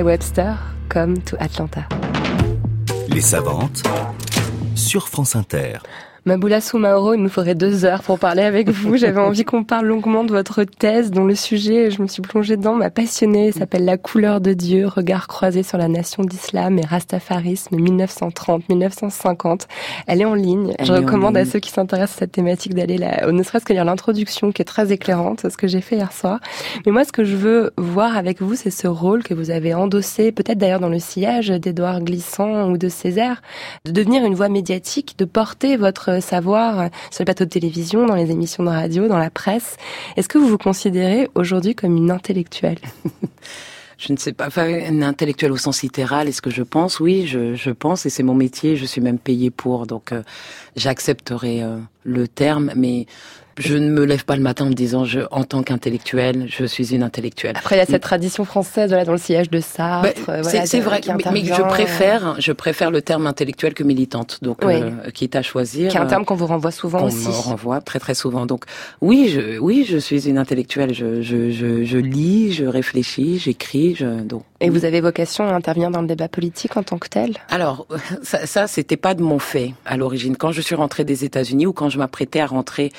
Webster, Come to Atlanta. Les savantes sur France Inter. Maboula Soumaoro, il nous faudrait deux heures pour parler avec vous. J'avais envie qu'on parle longuement de votre thèse dont le sujet, je me suis plongée dedans, m'a passionné. s'appelle La couleur de Dieu, regard croisé sur la nation d'islam et rastafarisme 1930-1950. Elle est en ligne. je recommande à ceux qui s'intéressent à cette thématique d'aller là, ne serait-ce que lire l'introduction qui est très éclairante, ce que j'ai fait hier soir. Mais moi, ce que je veux voir avec vous, c'est ce rôle que vous avez endossé, peut-être d'ailleurs dans le sillage d'Édouard Glissant ou de Césaire, de devenir une voix médiatique, de porter votre savoir sur les plateaux de télévision, dans les émissions de radio, dans la presse. Est-ce que vous vous considérez aujourd'hui comme une intellectuelle? Je ne sais pas, enfin, une intellectuelle au sens littéral, est-ce que je pense? Oui, je, pense, et c'est mon métier, je suis même payée pour, donc euh, j'accepterai euh, le terme, mais je ne me lève pas le matin en me disant, je, en tant qu'intellectuelle, je suis une intellectuelle. Après, il y a cette tradition française, voilà, dans le sillage de Sartre. Bah, voilà, c'est vrai, mais, je préfère, je préfère le terme intellectuelle que militante. Donc, euh, quitte à choisir. Qui est un terme qu'on vous renvoie souvent aussi. On me renvoie très très souvent. Donc, oui, je, oui, je suis une intellectuelle. Je, je, je, je lis, je réfléchis, j'écris. Je, donc. Et vous avez vocation à intervenir dans le débat politique en tant que tel? Alors, ça, ça c'était pas de mon fait à l'origine. Quand je suis rentrée des États-Unis ou quand je m'apprêtais à rentrer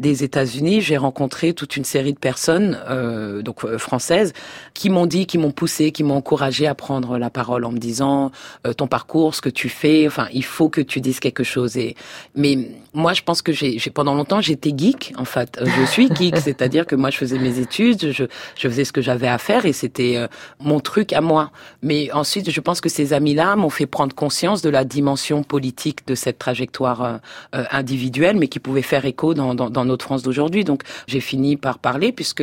des États-Unis, j'ai rencontré toute une série de personnes, euh, donc euh, françaises, qui m'ont dit, qui m'ont poussé, qui m'ont encouragé à prendre la parole en me disant euh, ton parcours, ce que tu fais, enfin, il faut que tu dises quelque chose. Et mais moi, je pense que j'ai pendant longtemps j'étais geek. En fait, euh, je suis geek, c'est-à-dire que moi, je faisais mes études, je, je faisais ce que j'avais à faire et c'était euh, mon truc à moi. Mais ensuite, je pense que ces amis-là m'ont fait prendre conscience de la dimension politique de cette trajectoire individuelle, mais qui pouvait faire écho dans, dans, dans notre France d'aujourd'hui. Donc j'ai fini par parler puisque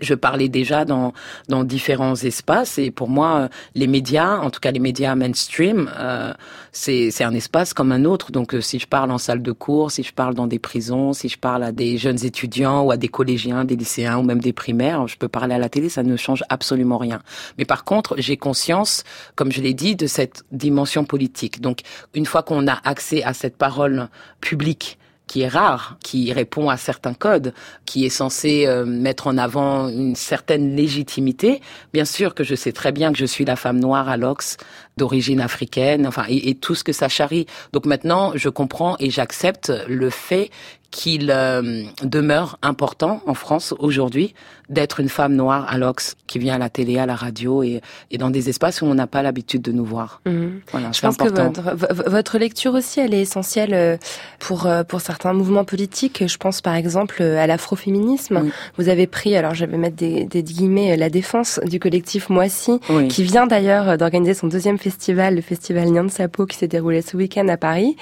je parlais déjà dans, dans différents espaces et pour moi, euh, les médias, en tout cas les médias mainstream, euh, c'est un espace comme un autre. Donc euh, si je parle en salle de cours, si je parle dans des prisons, si je parle à des jeunes étudiants ou à des collégiens, des lycéens ou même des primaires, je peux parler à la télé, ça ne change absolument rien. Mais par contre, j'ai conscience, comme je l'ai dit, de cette dimension politique. Donc une fois qu'on a accès à cette parole publique, qui est rare, qui répond à certains codes, qui est censé euh, mettre en avant une certaine légitimité. Bien sûr que je sais très bien que je suis la femme noire à l'Ox, d'origine africaine, enfin, et, tout ce que ça charrie. Donc maintenant, je comprends et j'accepte le fait qu'il euh, demeure important en France aujourd'hui d'être une femme noire à l'Ox qui vient à la télé, à la radio et, et dans des espaces où on n'a pas l'habitude de nous voir. Mhm. Voilà, Je pense important. que votre, votre, lecture aussi, elle est essentielle euh, pour euh, pour certains mouvements politiques. Je pense par exemple à l'afroféminisme. Oui. Vous avez pris, alors je vais mettre des, des guillemets, la défense du collectif Moissy, oui. qui vient d'ailleurs d'organiser son deuxième festival, le festival Nyan Sapo, qui s'est déroulé ce week-end à Paris.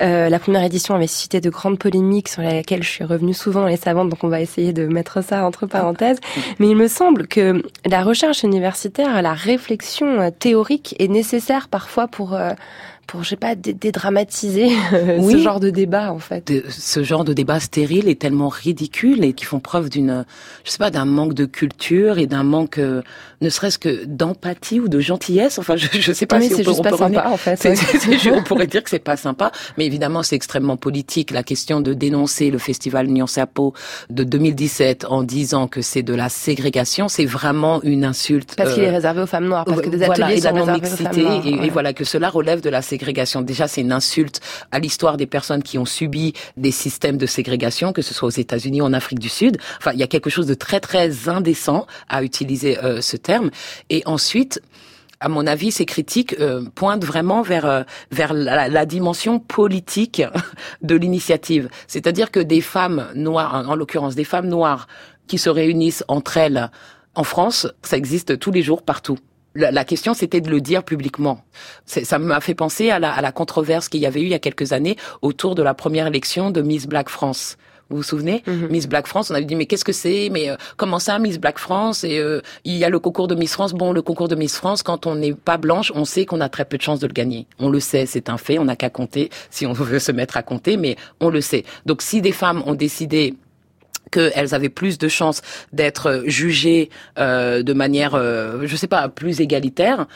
Euh, la première édition avait suscité de grandes polémiques sur laquelle je suis revenue souvent dans les savantes, donc on va essayer de mettre ça entre parenthèses. Mais il me semble que la recherche universitaire, la réflexion euh, théorique est nécessaire parfois pour euh, pour je sais pas dédramatiser oui. ce genre de débat en fait. De, ce genre de débat stérile est tellement ridicule et qui font preuve d'une je sais pas d'un manque de culture et d'un manque euh, ne serait-ce que d'empathie ou de gentillesse. Enfin je je sais pas oui, si c'est juste on pas sympa en fait. C on pourrait dire que c'est pas sympa, mais évidemment c'est extrêmement politique. La question de dénoncer le festival Nyansapo de 2017 en disant que c'est de la ségrégation, c'est vraiment une insulte. Parce euh, qu'il est réservé aux femmes noires, parce que des voilà, ateliers et sont la réservés aux femmes noires. Et, et, voilà que cela relève de la ségrégation. Déjà, c'est une insulte à l'histoire des personnes qui ont subi des systèmes de ségrégation, que ce soit aux États-Unis ou en Afrique du Sud. Enfin, il y a quelque chose de très très indécent à utiliser euh, ce terme. Et ensuite, à mon avis, ces critiques euh, pointent vraiment vers euh, vers la, dimension politique de l'initiative. C'est-à-dire que des femmes noires, en l'occurrence des femmes noires, qui se réunissent entre elles en France, ça existe tous les jours partout la, question, c'était de le dire publiquement. Ça m'a fait penser à la, à la controverse qu'il y avait eu il y a quelques années autour de la première élection de Miss Black France. Vous vous souvenez mm -hmm. Miss Black France, on avait dit mais qu'est-ce que c'est Mais euh, comment ça Miss Black France Et euh, il y a le concours de Miss France. Bon, le concours de Miss France, quand on n'est pas blanche, on sait qu'on a très peu de chances de le gagner. On le sait, c'est un fait. On n'a qu'à compter si on veut se mettre à compter, mais on le sait. Donc si des femmes ont décidé qu'elles avaient plus de chances d'être jugées euh, de manière, euh, je sais pas, plus égalitaire.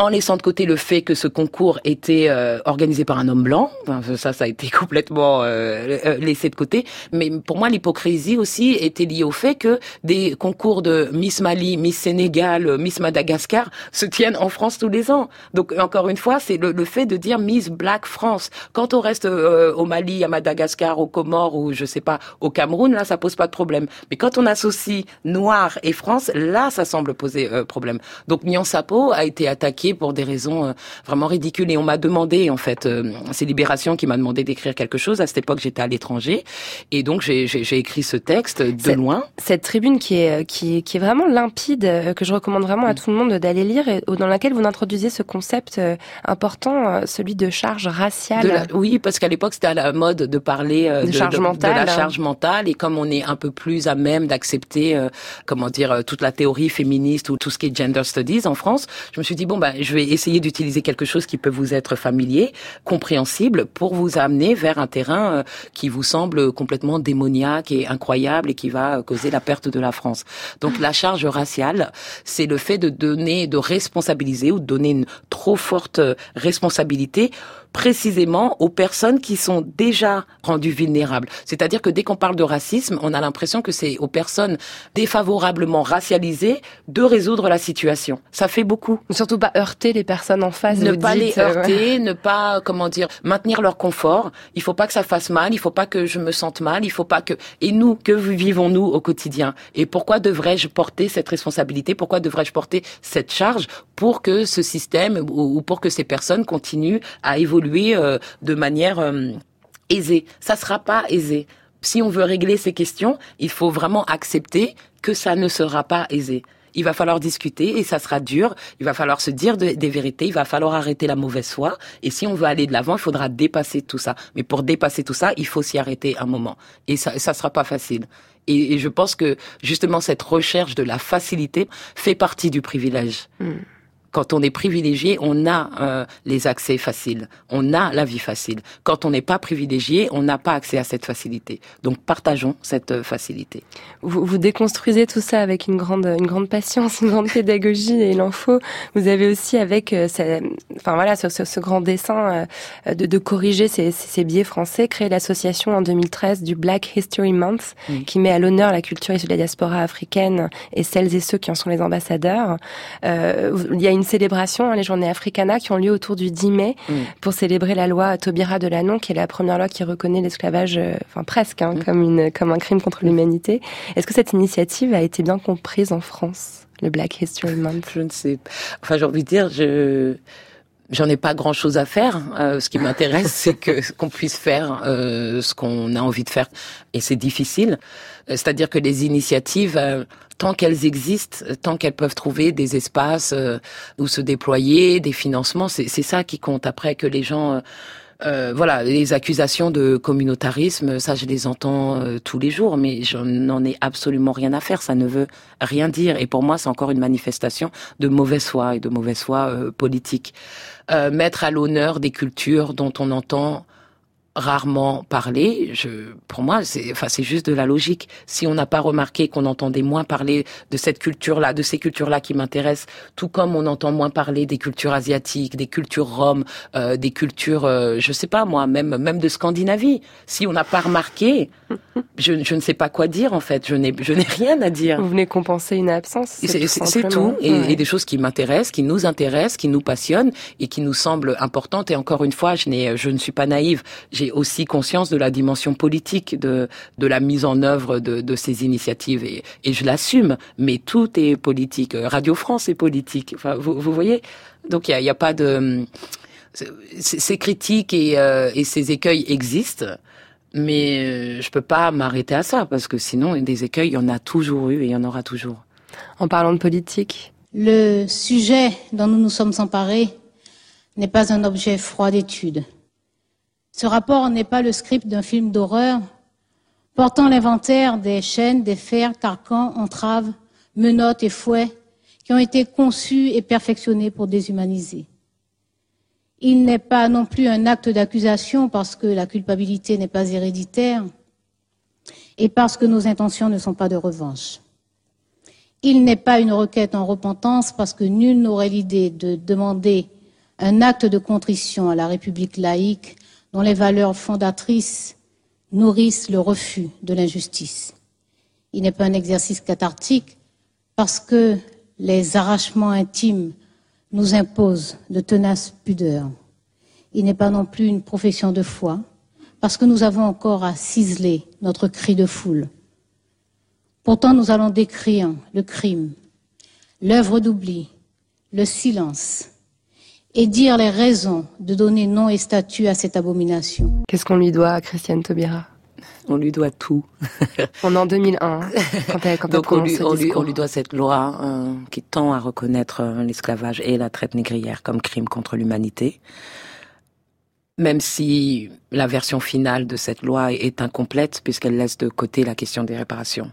En laissant de côté le fait que ce concours était euh, organisé par un homme blanc. Ça, ça a été complètement euh, euh, laissé de côté. Mais pour moi, l'hypocrisie aussi était liée au fait que des concours de Miss Mali, Miss Sénégal, Miss Madagascar se tiennent en France tous les ans. Donc encore une fois, c'est le, le, fait de dire Miss Black France. Quand on reste au Mali, à Madagascar, aux Comores ou je sais pas au Cameroun, là, ça pose pas de problème. Mais quand on associe Noir et France, là, ça semble poser problème. Donc Nyan Sapo a été attaqué pour des raisons euh, vraiment ridicules. Et on m'a demandé, en fait, euh, c'est Libération qui m'a demandé d'écrire quelque chose. À cette époque, j'étais à l'étranger. Et donc, j'ai écrit ce texte de loin. Cette tribune qui est, qui, qui est vraiment limpide, euh, que je recommande vraiment à mm. tout le monde d'aller lire, et dans laquelle vous introduisez ce concept important, celui de charge raciale. oui, parce qu'à l'époque, c'était à la mode de parler de, charge mentale, de la charge mentale. Et comme on est un peu plus à même d'accepter, comment dire, toute la théorie féministe ou tout ce qui est gender studies en France, je me suis dit, bon, bah, je vais essayer d'utiliser quelque chose qui peut vous être familier, compréhensible, pour vous amener vers un terrain euh, qui vous semble complètement démoniaque et incroyable et qui va causer la perte de la France. Donc la charge raciale, c'est le fait de donner, de responsabiliser ou de donner une trop forte responsabilité précisément aux personnes qui sont déjà rendues vulnérables. C'est-à-dire que dès qu'on parle de racisme, on a l'impression que c'est aux personnes défavorablement racialisées de résoudre la situation. Ça fait beaucoup. Surtout pas heurter les personnes en face. Ne pas les euh, heurter, ne pas, comment dire, maintenir leur confort. Il faut pas que ça fasse mal, il faut pas que je me sente mal, il faut pas que... Et nous, que vivons-nous au quotidien? Et pourquoi devrais-je porter cette responsabilité? Pourquoi devrais-je porter cette charge pour que ce système ou pour que ces personnes continuent à évoluer évoluer euh, de manière euh, aisée. Ça sera pas aisé. Si on veut régler ces questions, il faut vraiment accepter que ça ne sera pas aisé. Il va falloir discuter et ça sera dur. Il va falloir se dire des vérités. Il va falloir arrêter la mauvaise foi. Et si on veut aller de l'avant, il faudra dépasser tout ça. Mais pour dépasser tout ça, il faut s'y arrêter un moment. Et ça, ça sera pas facile. Et, je pense que justement cette recherche de la facilité fait partie du privilège. Hmm quand on est privilégié, on a euh, les accès faciles, on a la vie facile. Quand on n'est pas privilégié, on n'a pas accès à cette facilité. Donc partageons cette euh, facilité. Vous, vous, déconstruisez tout ça avec une grande, une grande patience, une grande pédagogie et il en faut. Vous avez aussi avec, euh, enfin voilà, ce, ce, grand dessin de, de, corriger ces, ces, biais français, créé l'association en 2013 du Black History Month, qui met à l'honneur la culture issue de la diaspora africaine et celles et ceux qui en sont les ambassadeurs. il y a une une célébration, hein, les journées Africana, qui ont lieu autour du 10 mai mm. pour célébrer la loi Taubira de Lannon, qui est la première loi qui reconnaît l'esclavage, euh, enfin presque, hein, mm. comme, une, comme un crime contre l'humanité. Est-ce que cette initiative a été bien comprise en France, le Black History Month? Je ne sais. Enfin, j'ai envie de dire, je J'en ai pas grand chose à faire. Euh, ce qui m'intéresse, c'est que qu'on puisse faire euh, ce qu'on a envie de faire, et c'est difficile. C'est-à-dire que les initiatives, tant qu'elles existent, tant qu'elles peuvent trouver des espaces euh, où se déployer, des financements, c'est ça qui compte. Après que les gens euh, euh, voilà, les accusations de communautarisme, ça je les entends tous les jours, mais je n'en ai absolument rien à faire. Ça ne veut rien dire. Et pour moi, c'est encore une manifestation de mauvaise foi et de mauvaise foi politique. mettre à l'honneur des cultures dont on entend rarement parler. Je, pour moi, c'est, enfin, c'est juste de la logique. Si on n'a pas remarqué qu'on entendait moins parler de cette culture-là, de ces cultures-là qui m'intéressent, tout comme on entend moins parler des cultures asiatiques, des cultures roms, euh, des cultures, euh, je sais pas moi, même même de Scandinavie. Si on n'a pas remarqué, je, je, ne sais pas quoi dire en fait. Je n'ai je n'ai rien à dire. Vous venez compenser une absence. C'est tout, Et, et, des choses qui m'intéressent, qui nous intéressent, qui nous passionnent et qui nous semblent importantes. Et encore une fois, je n'ai, je ne suis pas naïve j'ai aussi conscience de la dimension politique de, de la mise en œuvre de, de ces initiatives et, et je l'assume. Mais tout est politique. Radio France est politique. Enfin, vous, vous voyez? Donc il n'y a, y a, pas de ces critiques et, euh, et ces écueils existent. Mais euh, je peux pas m'arrêter à ça parce que sinon des écueils, il y en a toujours eu et il y en aura toujours. En parlant de politique, le sujet dont nous nous sommes emparés n'est pas un objet froid d'étude. Ce rapport n'est pas le script d'un film d'horreur portant l'inventaire des chaînes, des fers, carcans, entraves, menottes et fouets qui ont été conçus et perfectionnés pour déshumaniser. Il n'est pas non plus un acte d'accusation parce que la culpabilité n'est pas héréditaire et parce que nos intentions ne sont pas de revanche. Il n'est pas une requête en repentance parce que nul n'aurait l'idée de demander un acte de contrition à la République laïque dont les valeurs fondatrices nourrissent le refus de l'injustice. Il n'est pas un exercice cathartique parce que les arrachements intimes nous imposent de tenaces pudeurs. Il n'est pas non plus une profession de foi parce que nous avons encore à ciseler notre cri de foule. Pourtant, nous allons décrire le crime, l'œuvre d'oubli, le silence, et dire les raisons de donner nom et statut à cette abomination. Qu'est-ce qu'on lui doit à Christiane Taubira? On lui doit tout. On est en 2001, quand elle, quand Donc on lui, on, lui, on lui doit cette loi euh, qui tend à reconnaître euh, l'esclavage et la traite négrière comme crime contre l'humanité. Même si la version finale de cette loi est incomplète puisqu'elle laisse de côté la question des réparations.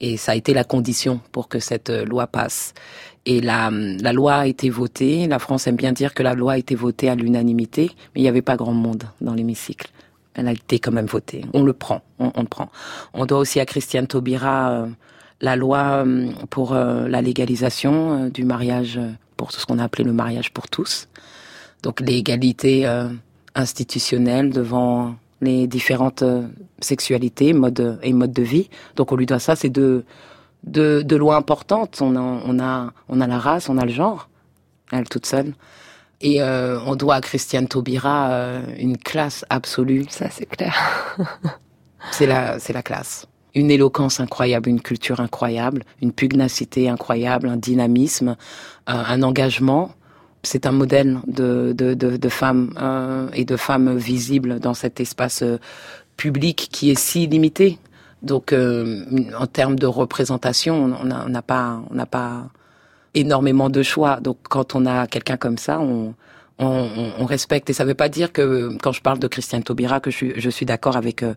Et ça a été la condition pour que cette euh, loi passe. Et la, la loi a été votée. La France aime bien dire que la loi a été votée à l'unanimité, mais il n'y avait pas grand monde dans l'hémicycle. Elle a été quand même votée. On le prend, on, le prend. On doit aussi à Christiane Taubira euh, la loi euh, pour euh, la légalisation du mariage, pour ce qu'on a appelé le mariage pour tous. Donc l'égalité institutionnelle devant les différentes sexualités modes, et modes de vie. Donc on lui doit ça, c'est deux, deux lois importantes. On a, on, a, on a la race, on a le genre, elle toute seule. Et euh, on doit à Christiane Taubira euh, une classe absolue. Ça, c'est clair. C'est la, c'est la classe. Une éloquence incroyable, une culture incroyable, une pugnacité incroyable, un dynamisme, euh, un engagement. C'est un modèle de, de, de, de femmes et de femmes visibles dans cet espace public qui est si limité. Donc, euh, en termes de représentation, on n'a on pas, on n'a pas énormément de choix. Donc, quand on a quelqu'un comme ça, on, on, on- on respecte. Et ça ne veut pas dire que, quand je parle de Christiane Taubira, que je suis, je suis d'accord avec euh,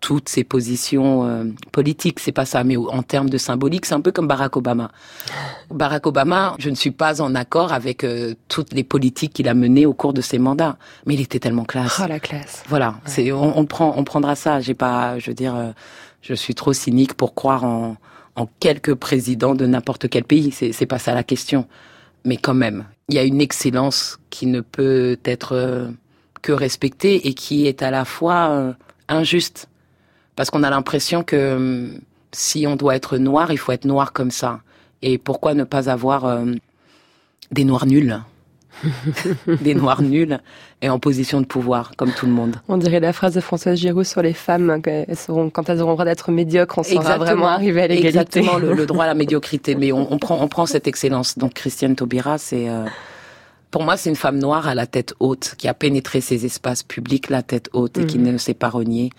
toutes ses positions euh, politiques. C'est pas ça. Mais en termes de symbolique, c'est un peu comme Barack Obama. Barack Obama, je ne suis pas en accord avec euh, toutes les politiques qu'il a menées au cours de ses mandats. Mais il était tellement classe. Oh, la classe. Voilà, c'est on, on prend on prendra ça. J'ai pas, je veux dire, euh, je suis trop cynique pour croire en en quelques présidents de n'importe quel pays. C'est c'est pas ça la question. Mais quand même, il y a une excellence qui ne peut être euh, que respectée et qui est à la fois euh, injuste parce qu'on a l'impression que hum, si on doit être noir, il faut être noir comme ça. Et pourquoi ne pas avoir euh, des noirs nuls? des noirs nuls et en position de pouvoir, comme tout le monde. On dirait la phrase de Françoise Giroud sur les femmes, qu'elles seront, quand elles auront le droit d'être médiocres, on Exactement. vraiment arriver à l'égalité. Exactement, le, le droit à la médiocrité. Mais on, on prend, on prend cette excellence. Donc Christiane Taubira, c'est, euh, pour moi, c'est une femme noire à la tête haute, qui a pénétré ces espaces publics la tête haute et qui Mhm. ne s'est pas reniée.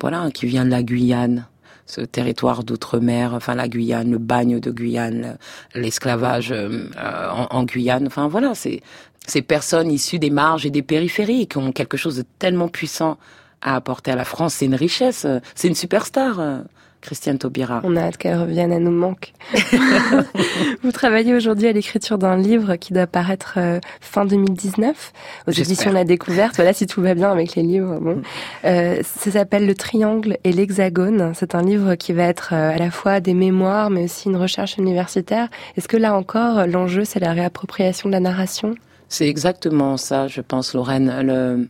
Voilà, qui vient de la Guyane, ce territoire d'outre-mer, enfin la Guyane, le bagne de Guyane, l'esclavage euh, euh, en, en Guyane. Enfin voilà, c'est ces personnes issues des marges et des périphéries qui ont quelque chose de tellement puissant à apporter à la France. C'est une richesse, euh, c'est une superstar, euh, Christiane Taubira. On a hâte qu'elle revienne, elle nous manque. Vous travaillez aujourd'hui à l'écriture d'un livre qui doit paraître euh, fin 2019 aux éditions La Découverte. Voilà, si tout va bien avec les livres. Bon. Euh, ça s'appelle Le Triangle et l'Hexagone. C'est un livre qui va être euh, à la fois des mémoires, mais aussi une recherche universitaire. Est-ce que là encore, l'enjeu, c'est la réappropriation de la narration? C'est exactement ça, je pense, Lorraine. Le...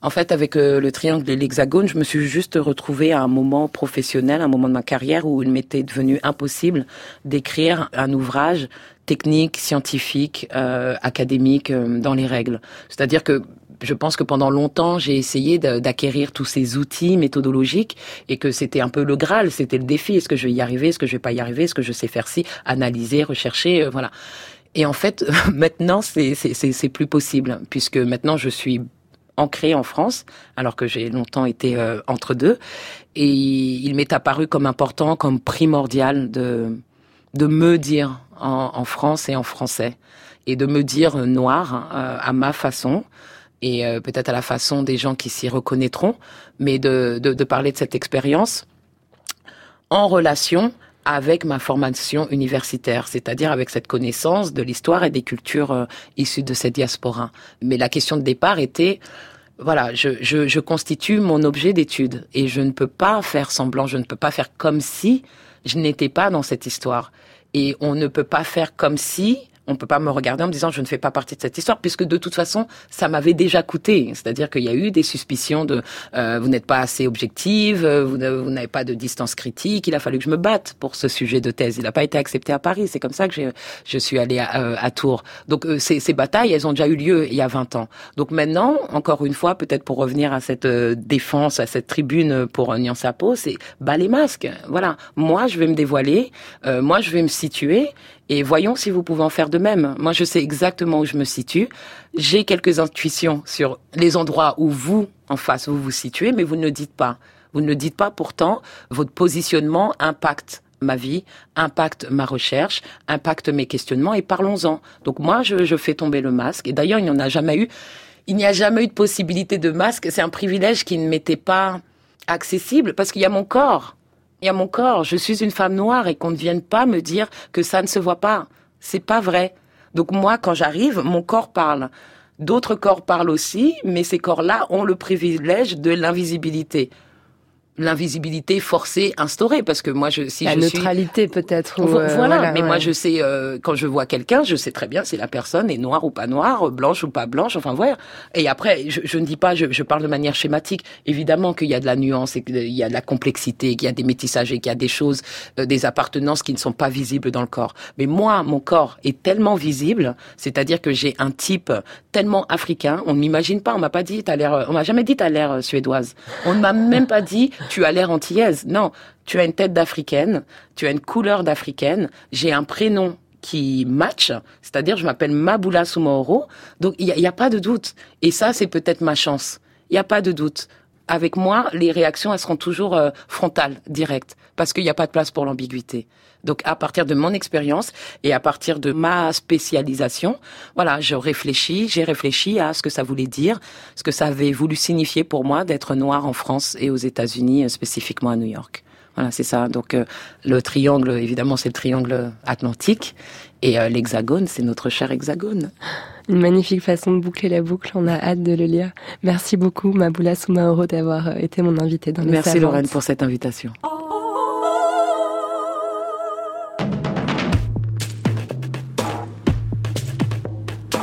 En fait, avec euh, le triangle et l'hexagone, je me suis juste retrouvée à un moment professionnel, un moment de ma carrière où il m'était devenu impossible d'écrire un ouvrage technique, scientifique, euh, académique, euh, dans les règles. C'est-à-dire que je pense que pendant longtemps, j'ai essayé d'acquérir tous ces outils méthodologiques et que c'était un peu le Graal, c'était le défi. Est-ce que je vais y arriver? Est-ce que je vais pas y arriver? Est-ce que je sais faire ci? Analyser, rechercher, euh, voilà. Et en fait, maintenant, c'est plus possible, puisque maintenant, je suis ancrée en France, alors que j'ai longtemps été euh, entre deux. Et il m'est apparu comme important, comme primordial de, de me dire en, France et en français, et de me dire euh, noir euh, à ma façon, et peut-être à la façon des gens qui s'y reconnaîtront, mais de, de parler de cette expérience en relation avec ma formation universitaire, c'est-à-dire avec cette connaissance de l'histoire et des cultures euh, issues de cette diaspora. Mais la question de départ était, voilà, je, je, je constitue mon objet d'étude et je ne peux pas faire semblant, je ne peux pas faire comme si je n'étais pas dans cette histoire. et on ne peut pas faire comme si on peut pas me regarder en me disant je ne fais pas partie de cette histoire puisque de toute façon ça m'avait déjà coûté. C'est-à-dire qu'il y a eu des suspicions de euh, vous n'êtes pas assez objective euh, vous n'avez pas de distance critique il a fallu que je me batte pour ce sujet de thèse. Il n'a pas été accepté à Paris. C'est comme ça que je suis allée à, euh, à Tours. Donc euh, ces, ces batailles elles ont déjà eu lieu il y a 20 ans. Donc maintenant encore une fois peut-être pour revenir à cette euh, défense à cette tribune pour euh, Nyan Sapo c'est bas les masques. Voilà. Moi je vais me dévoiler. Moi je vais me situer et voyons si vous pouvez en faire de même. Moi, je sais exactement où je me situe. J'ai quelques intuitions sur les endroits où vous, en face, vous vous situez, mais vous ne le dites pas. Vous ne le dites pas, pourtant, votre positionnement impacte ma vie, impacte ma recherche, impacte mes questionnements, et parlons-en. Donc moi, je, je fais tomber le masque. Et d'ailleurs, il n'y en a jamais eu. Il n'y a jamais eu de possibilité de masque. C'est un privilège qui ne m'était pas accessible parce qu'il y a mon corps. Y a mon corps. Je suis une femme noire et qu'on ne vienne pas me dire que ça ne se voit pas. C'est pas vrai. Donc moi, quand j'arrive, mon corps parle. D'autres corps parlent aussi, mais ces corps-là ont le privilège de l'invisibilité. L'invisibilité forcée, instaurée, parce que moi, je, si La je suis neutralité peut-être. Vo- euh, voilà, mais ouais. moi je sais euh, quand je vois quelqu'un, je sais très bien si la personne est noire ou pas noire, blanche ou pas blanche, enfin voilà. Et après, je, je ne dis pas, je, je parle de manière schématique. Évidemment qu'il y a de la nuance et qu'il y a de la complexité, qu'il y a des métissages et qu'il y a des choses, euh, des appartenances qui ne sont pas visibles dans le corps. Mais moi, mon corps est tellement visible, c'est-à-dire que j'ai un type tellement africain. On ne m'imagine pas. On m'a pas dit t'as l'air, on m'a jamais dit t'as l'air euh, suédoise. On ne m'a même pas dit tu as l'air antillaise. Non, tu as une tête d'africaine, tu as une couleur d'africaine, j'ai un prénom qui match, c'est-à-dire je m'appelle Maboula Soumaoro, donc il n'y a, a pas de doute. Et ça, c'est peut-être ma chance. Il n'y a pas de doute. Avec moi, les réactions, elles seront toujours euh, frontales, directes, parce qu'il n'y a pas de place pour l'ambiguïté. Donc, à partir de mon expérience et à partir de ma spécialisation, voilà, je réfléchis, j'ai réfléchi à ce que ça voulait dire, ce que ça avait voulu signifier pour moi d'être noir en France et aux États-Unis, euh, spécifiquement à New York. Voilà, c'est ça. Donc, euh, le triangle, évidemment, c'est le triangle atlantique. Et euh, l'hexagone, c'est notre cher hexagone. Une magnifique façon de boucler la boucle. On a hâte de le lire. Merci beaucoup, Maboula Soumaoro, d'avoir euh, été mon invité dans les Merci Savantes. Lorraine pour cette invitation.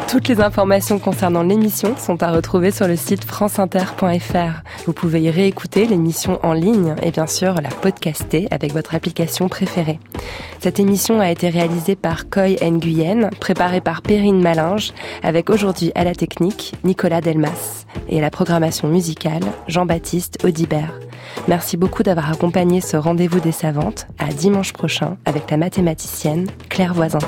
Toutes les informations concernant l'émission sont à retrouver sur le site franceinter.fr. Vous pouvez y réécouter l'émission en ligne et bien sûr la podcaster avec votre application préférée. Cette émission a été réalisée par Coy Nguyen, préparée par Perrine Malinge, avec aujourd'hui à la technique Nicolas Delmas et à la programmation musicale Jean-Baptiste Audibert. Merci beaucoup d'avoir accompagné ce rendez-vous des savantes. À dimanche prochain avec la mathématicienne Claire Voisin.